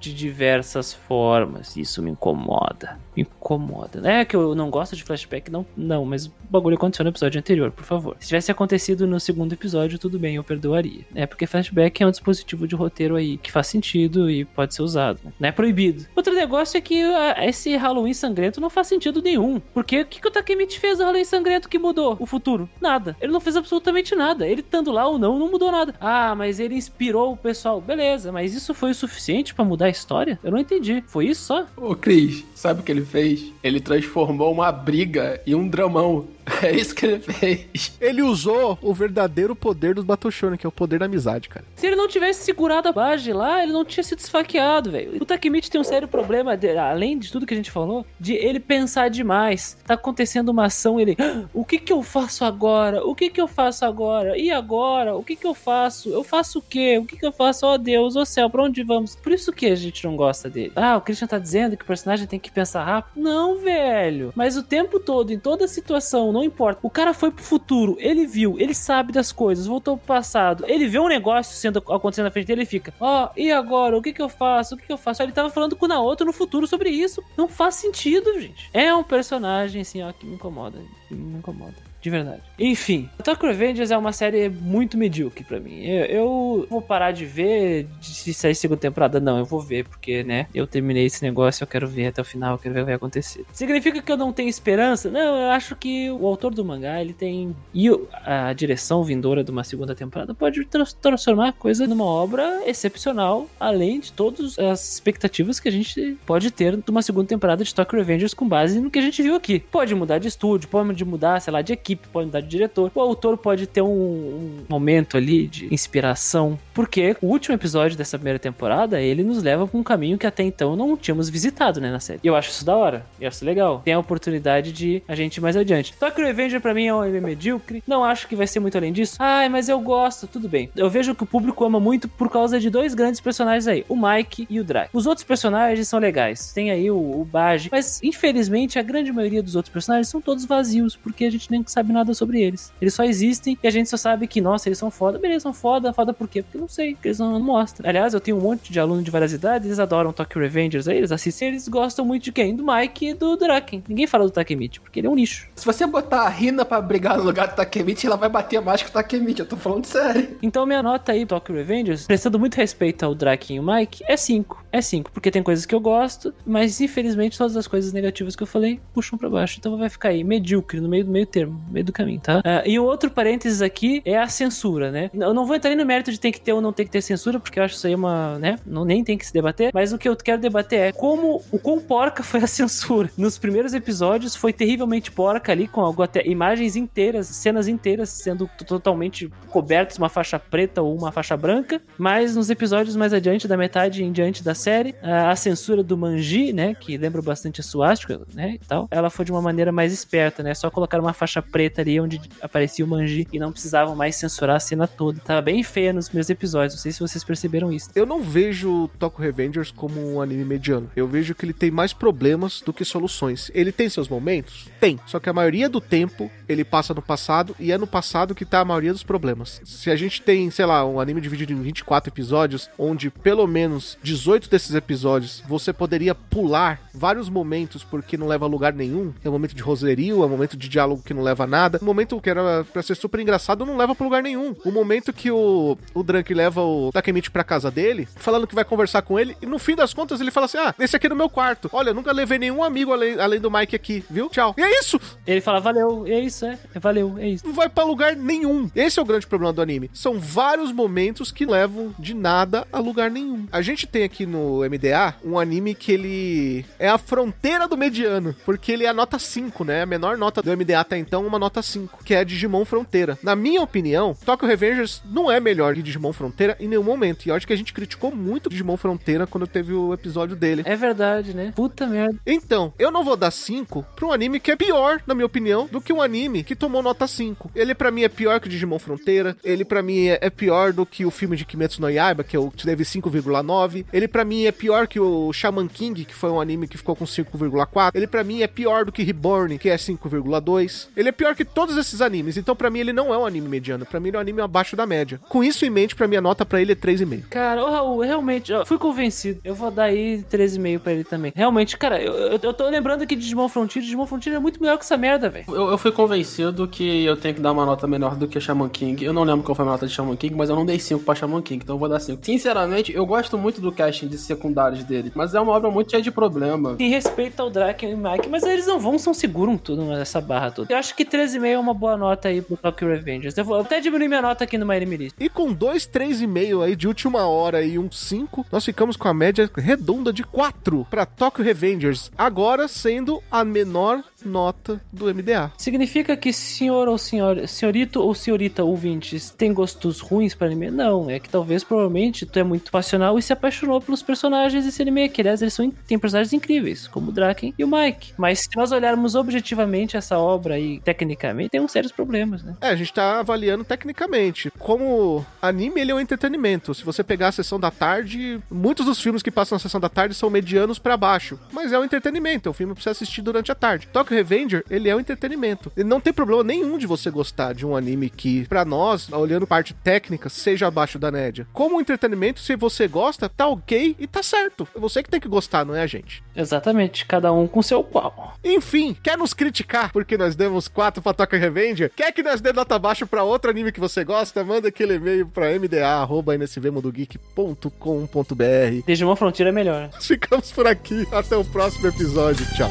de diversas formas. Isso me incomoda. Me incomoda. Não é que eu não gosto de flashback, não, não, mas o bagulho aconteceu no episódio anterior, por favor. Se tivesse acontecido no segundo episódio, tudo bem, eu perdoaria. É porque flashback é um dispositivo de roteiro aí que faz sentido e pode ser usado. né? Não é proibido. Outro negócio é que ah, esse Halloween sangrento não faz sentido nenhum. Porque o que, que o Takemichi fez no Halloween sangrento que mudou o futuro? Nada. Ele não fez absolutamente nada. Ele estando lá ou não, não mudou nada. Ah, mas ele inspirou o pessoal. Beleza, mas isso foi o suficiente pra mudar a história? Eu não entendi. Foi isso só? Ô, Cris, sabe o que ele fez? Ele transformou uma briga em um dramão. [LAUGHS] É isso que ele fez. Ele usou o verdadeiro poder dos Battle Shonen, que é o poder da amizade, cara. Se ele não tivesse segurado a Baji lá, ele não tinha sido esfaqueado, velho. O Takemichi tem um sério problema, de- além de tudo que a gente falou, de ele pensar demais. Tá acontecendo uma ação, ele. "Ah, O que que eu faço agora? O que que eu faço agora? E agora? O que que eu faço? Eu faço o quê? O que que eu faço? Oh Deus, oh céu, pra onde vamos? Por isso que a gente não gosta dele. Ah, o Christian tá dizendo que o personagem tem que pensar rápido. Não, velho. Mas o tempo todo, em toda situação, não importa. O cara foi pro futuro, ele viu, ele sabe das coisas, voltou pro passado. Ele vê um negócio sendo acontecendo na frente dele e fica: Ó, e agora? O que que eu faço? O que que eu faço? Ele tava falando com o Naoto no futuro sobre isso. Não faz sentido, gente. É um personagem, assim, ó, que me incomoda. Me incomoda. De verdade. Enfim, Tokyo Revengers é uma série muito medíocre pra mim. Eu, eu vou parar de ver se sair segunda temporada. Não, eu vou ver, porque, né, eu terminei esse negócio, eu quero ver até o final, eu quero ver o que vai acontecer. Significa que eu não tenho esperança? Não, eu acho que o autor do mangá, ele tem. E a direção vindoura de uma segunda temporada pode trans- transformar a coisa numa obra excepcional, além de todas as expectativas que a gente pode ter de uma segunda temporada de Tokyo Revengers com base no que a gente viu aqui. Pode mudar de estúdio, pode mudar, sei lá, de equipe equipe pode mudar de diretor, o autor pode ter um, um momento ali de inspiração, porque o último episódio dessa primeira temporada, ele nos leva pra um caminho que até então não tínhamos visitado, né, na série. E eu acho isso da hora, eu acho legal. Tem a oportunidade de a gente ir mais adiante. Tokyo Revenger pra mim é um medíocre, não acho que vai ser muito além disso. Ai, mas eu gosto, tudo bem. Eu vejo que o público ama muito por causa de dois grandes personagens aí, o Mike e o Drake. Os outros personagens são legais, tem aí o, o Baji, mas infelizmente a grande maioria dos outros personagens são todos vazios, porque a gente nem sabe nada sobre eles. Eles só existem e a gente só sabe que, nossa, eles são foda. Beleza, são foda, foda por quê? Porque eu não sei, porque eles não, não mostram. Aliás, eu tenho um monte de aluno de várias idades, eles adoram Tokyo Revengers aí, eles assistem, eles gostam muito de quem? Do Mike e do Draken. Ninguém fala do Takemichi, porque ele é um lixo. Se você botar a Rina pra brigar no lugar do Takemichi, ela vai bater mais que o Takemichi. Eu tô falando sério. Então minha nota aí, Tokyo Revengers, prestando muito respeito ao Draken e o Mike, é 5. É 5, porque tem coisas que eu gosto, mas infelizmente todas as coisas negativas que eu falei puxam pra baixo. Então vai ficar aí, medíocre, no meio do meio termo, meio do caminho, tá? Ah, e o outro parênteses aqui é a censura, né? Eu não vou entrar no mérito de tem que ter ou não tem que ter censura, porque eu acho isso aí uma, né? Não, nem tem que se debater, mas o que eu quero debater é como, o quão porca foi a [LAUGHS] censura. Nos primeiros episódios foi terrivelmente porca ali, com algo até imagens inteiras, cenas inteiras sendo totalmente cobertas, uma faixa preta ou uma faixa branca, mas nos episódios mais adiante, da metade em diante da série, a censura do Manji, né, que lembra bastante a suástica, né, e tal, ela foi de uma maneira mais esperta, né, só colocar uma faixa preta ali onde aparecia o Manji e não precisavam mais censurar a cena toda. Tava bem feia nos primeiros episódios, não sei se vocês perceberam isso. Eu não vejo Tokyo Revengers como um anime mediano. Eu vejo que ele tem mais problemas do que soluções. Ele tem seus momentos? Tem. Só que a maioria do tempo ele passa no passado e é no passado que tá a maioria dos problemas. Se a gente tem, sei lá, um anime dividido em 24 episódios, onde pelo menos 18 desses episódios você poderia pular vários momentos porque não leva a lugar nenhum. É um momento de roserio, é um momento de diálogo que não leva a nada. Um momento que era pra ser super engraçado não leva pra lugar nenhum. O momento que o, o Drunk leva o Takemichi pra casa dele, falando que vai conversar com ele, e no fim das contas ele fala assim: Ah, esse aqui é no meu quarto. Olha, eu nunca levei nenhum amigo além, além do Mike aqui, viu? Tchau. E é isso! Ele fala, valeu, é isso, é, é valeu, é isso. Não vai pra lugar nenhum. Esse é o grande problema do anime. São vários momentos que levam de nada a lugar nenhum. A gente tem aqui no MDA um anime que ele é a fronteira do mediano, porque ele é a nota 5, né? A menor nota do MDA até então, uma nota 5, que é Digimon Fronteira. Na minha opinião, Tokyo Revengers não é melhor que Digimon Fronteira em nenhum momento. E eu acho que a gente criticou muito Digimon Fronteira quando teve o episódio dele. É verdade, né? Puta merda. Então, eu não vou dar 5 pra um anime que é pior, na minha opinião, do que um anime que tomou nota 5. Ele pra mim é pior que o Digimon Fronteira, ele pra mim é, é pior do que o filme de Kimetsu no Yaiba, que é o que teve 5,9. Ele pra mim é pior que o Shaman King, que foi um anime que ficou com 5,4. Ele pra mim é pior do que Reborn, que é 5,2. Ele é pior que todos esses animes, então pra mim ele não é um anime mediano, pra mim ele é um anime abaixo da média. Com isso em mente, pra minha nota pra ele é 3,5. Cara, ô Raul, realmente, ó, fui convencido. Eu vou dar aí 13,5 pra ele também. Realmente, cara, eu, eu, eu tô lembrando que Digimon Frontier, Digimon Frontier é muito melhor que essa merda, velho. Eu, eu fui convencido que eu tenho que dar uma nota menor do que Shaman King. Eu não lembro qual foi a nota de Shaman King, mas eu não dei 5 pra ShamanKing, então eu vou dar 5. Sinceramente, eu gosto muito do casting de secundários dele, mas é uma obra muito cheia de problema. Em respeito ao Draken e o Mike, mas eles não vão, não seguram tudo nessa barra toda. Eu acho que 13,5 é uma boa nota aí pro Tokyo Revengers. Eu vou até diminuir minha nota aqui no My Anime List. E com dois, três e meio aí de última hora e um 5, nós ficamos com a média redonda de 4 para Tokyo Revengers, agora sendo a menor nota do MDA. Significa que senhor ou senhora, senhorito ou senhorita ouvintes tem gostos ruins para anime? Não, é que talvez provavelmente tu é muito passional e se apaixonou pelos personagens desse anime, que aliás eles são, têm personagens incríveis, como o Draken e o Mike. Mas se nós olharmos objetivamente essa obra aí, tecnicamente, tem uns sérios problemas, né? É, a gente tá avaliando tecnicamente. Como anime, ele é um entretenimento. Se você pegar a sessão da tarde, muitos dos filmes que passam na sessão da tarde são medianos para baixo. Mas é um entretenimento, é um filme pra você assistir durante a tarde. Tokyo Revenger, ele é um entretenimento. E não tem problema nenhum de você gostar de um anime que, pra nós, olhando parte técnica, seja abaixo da média. Como entretenimento, se você gosta, tá ok e tá certo. É você que tem que gostar, não é a gente. Exatamente, cada um com seu qual. Enfim, quer nos criticar porque nós demos 4 pra Tokyo Revenger? Quer que nós dê nota baixa pra outro anime que você gosta? Manda aquele e-mail pra mda.nsvmudogeek.com.br Digimon Frontier é melhor. Ficamos por aqui. Até o próximo episódio. Tchau.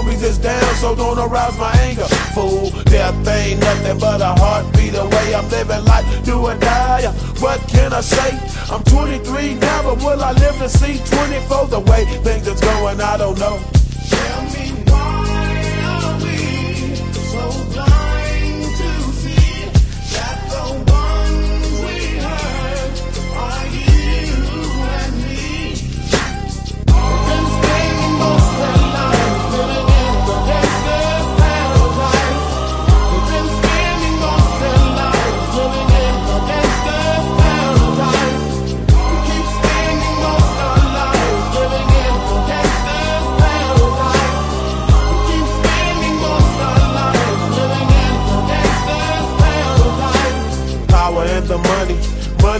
homies is down, so don't arouse my anger. Fool, death ain't nothing but a heartbeat away. I'm living life, do or die. Uh, what can I say? I'm 23 now, but will I live to see 24? The way things is going, I don't know. Tell me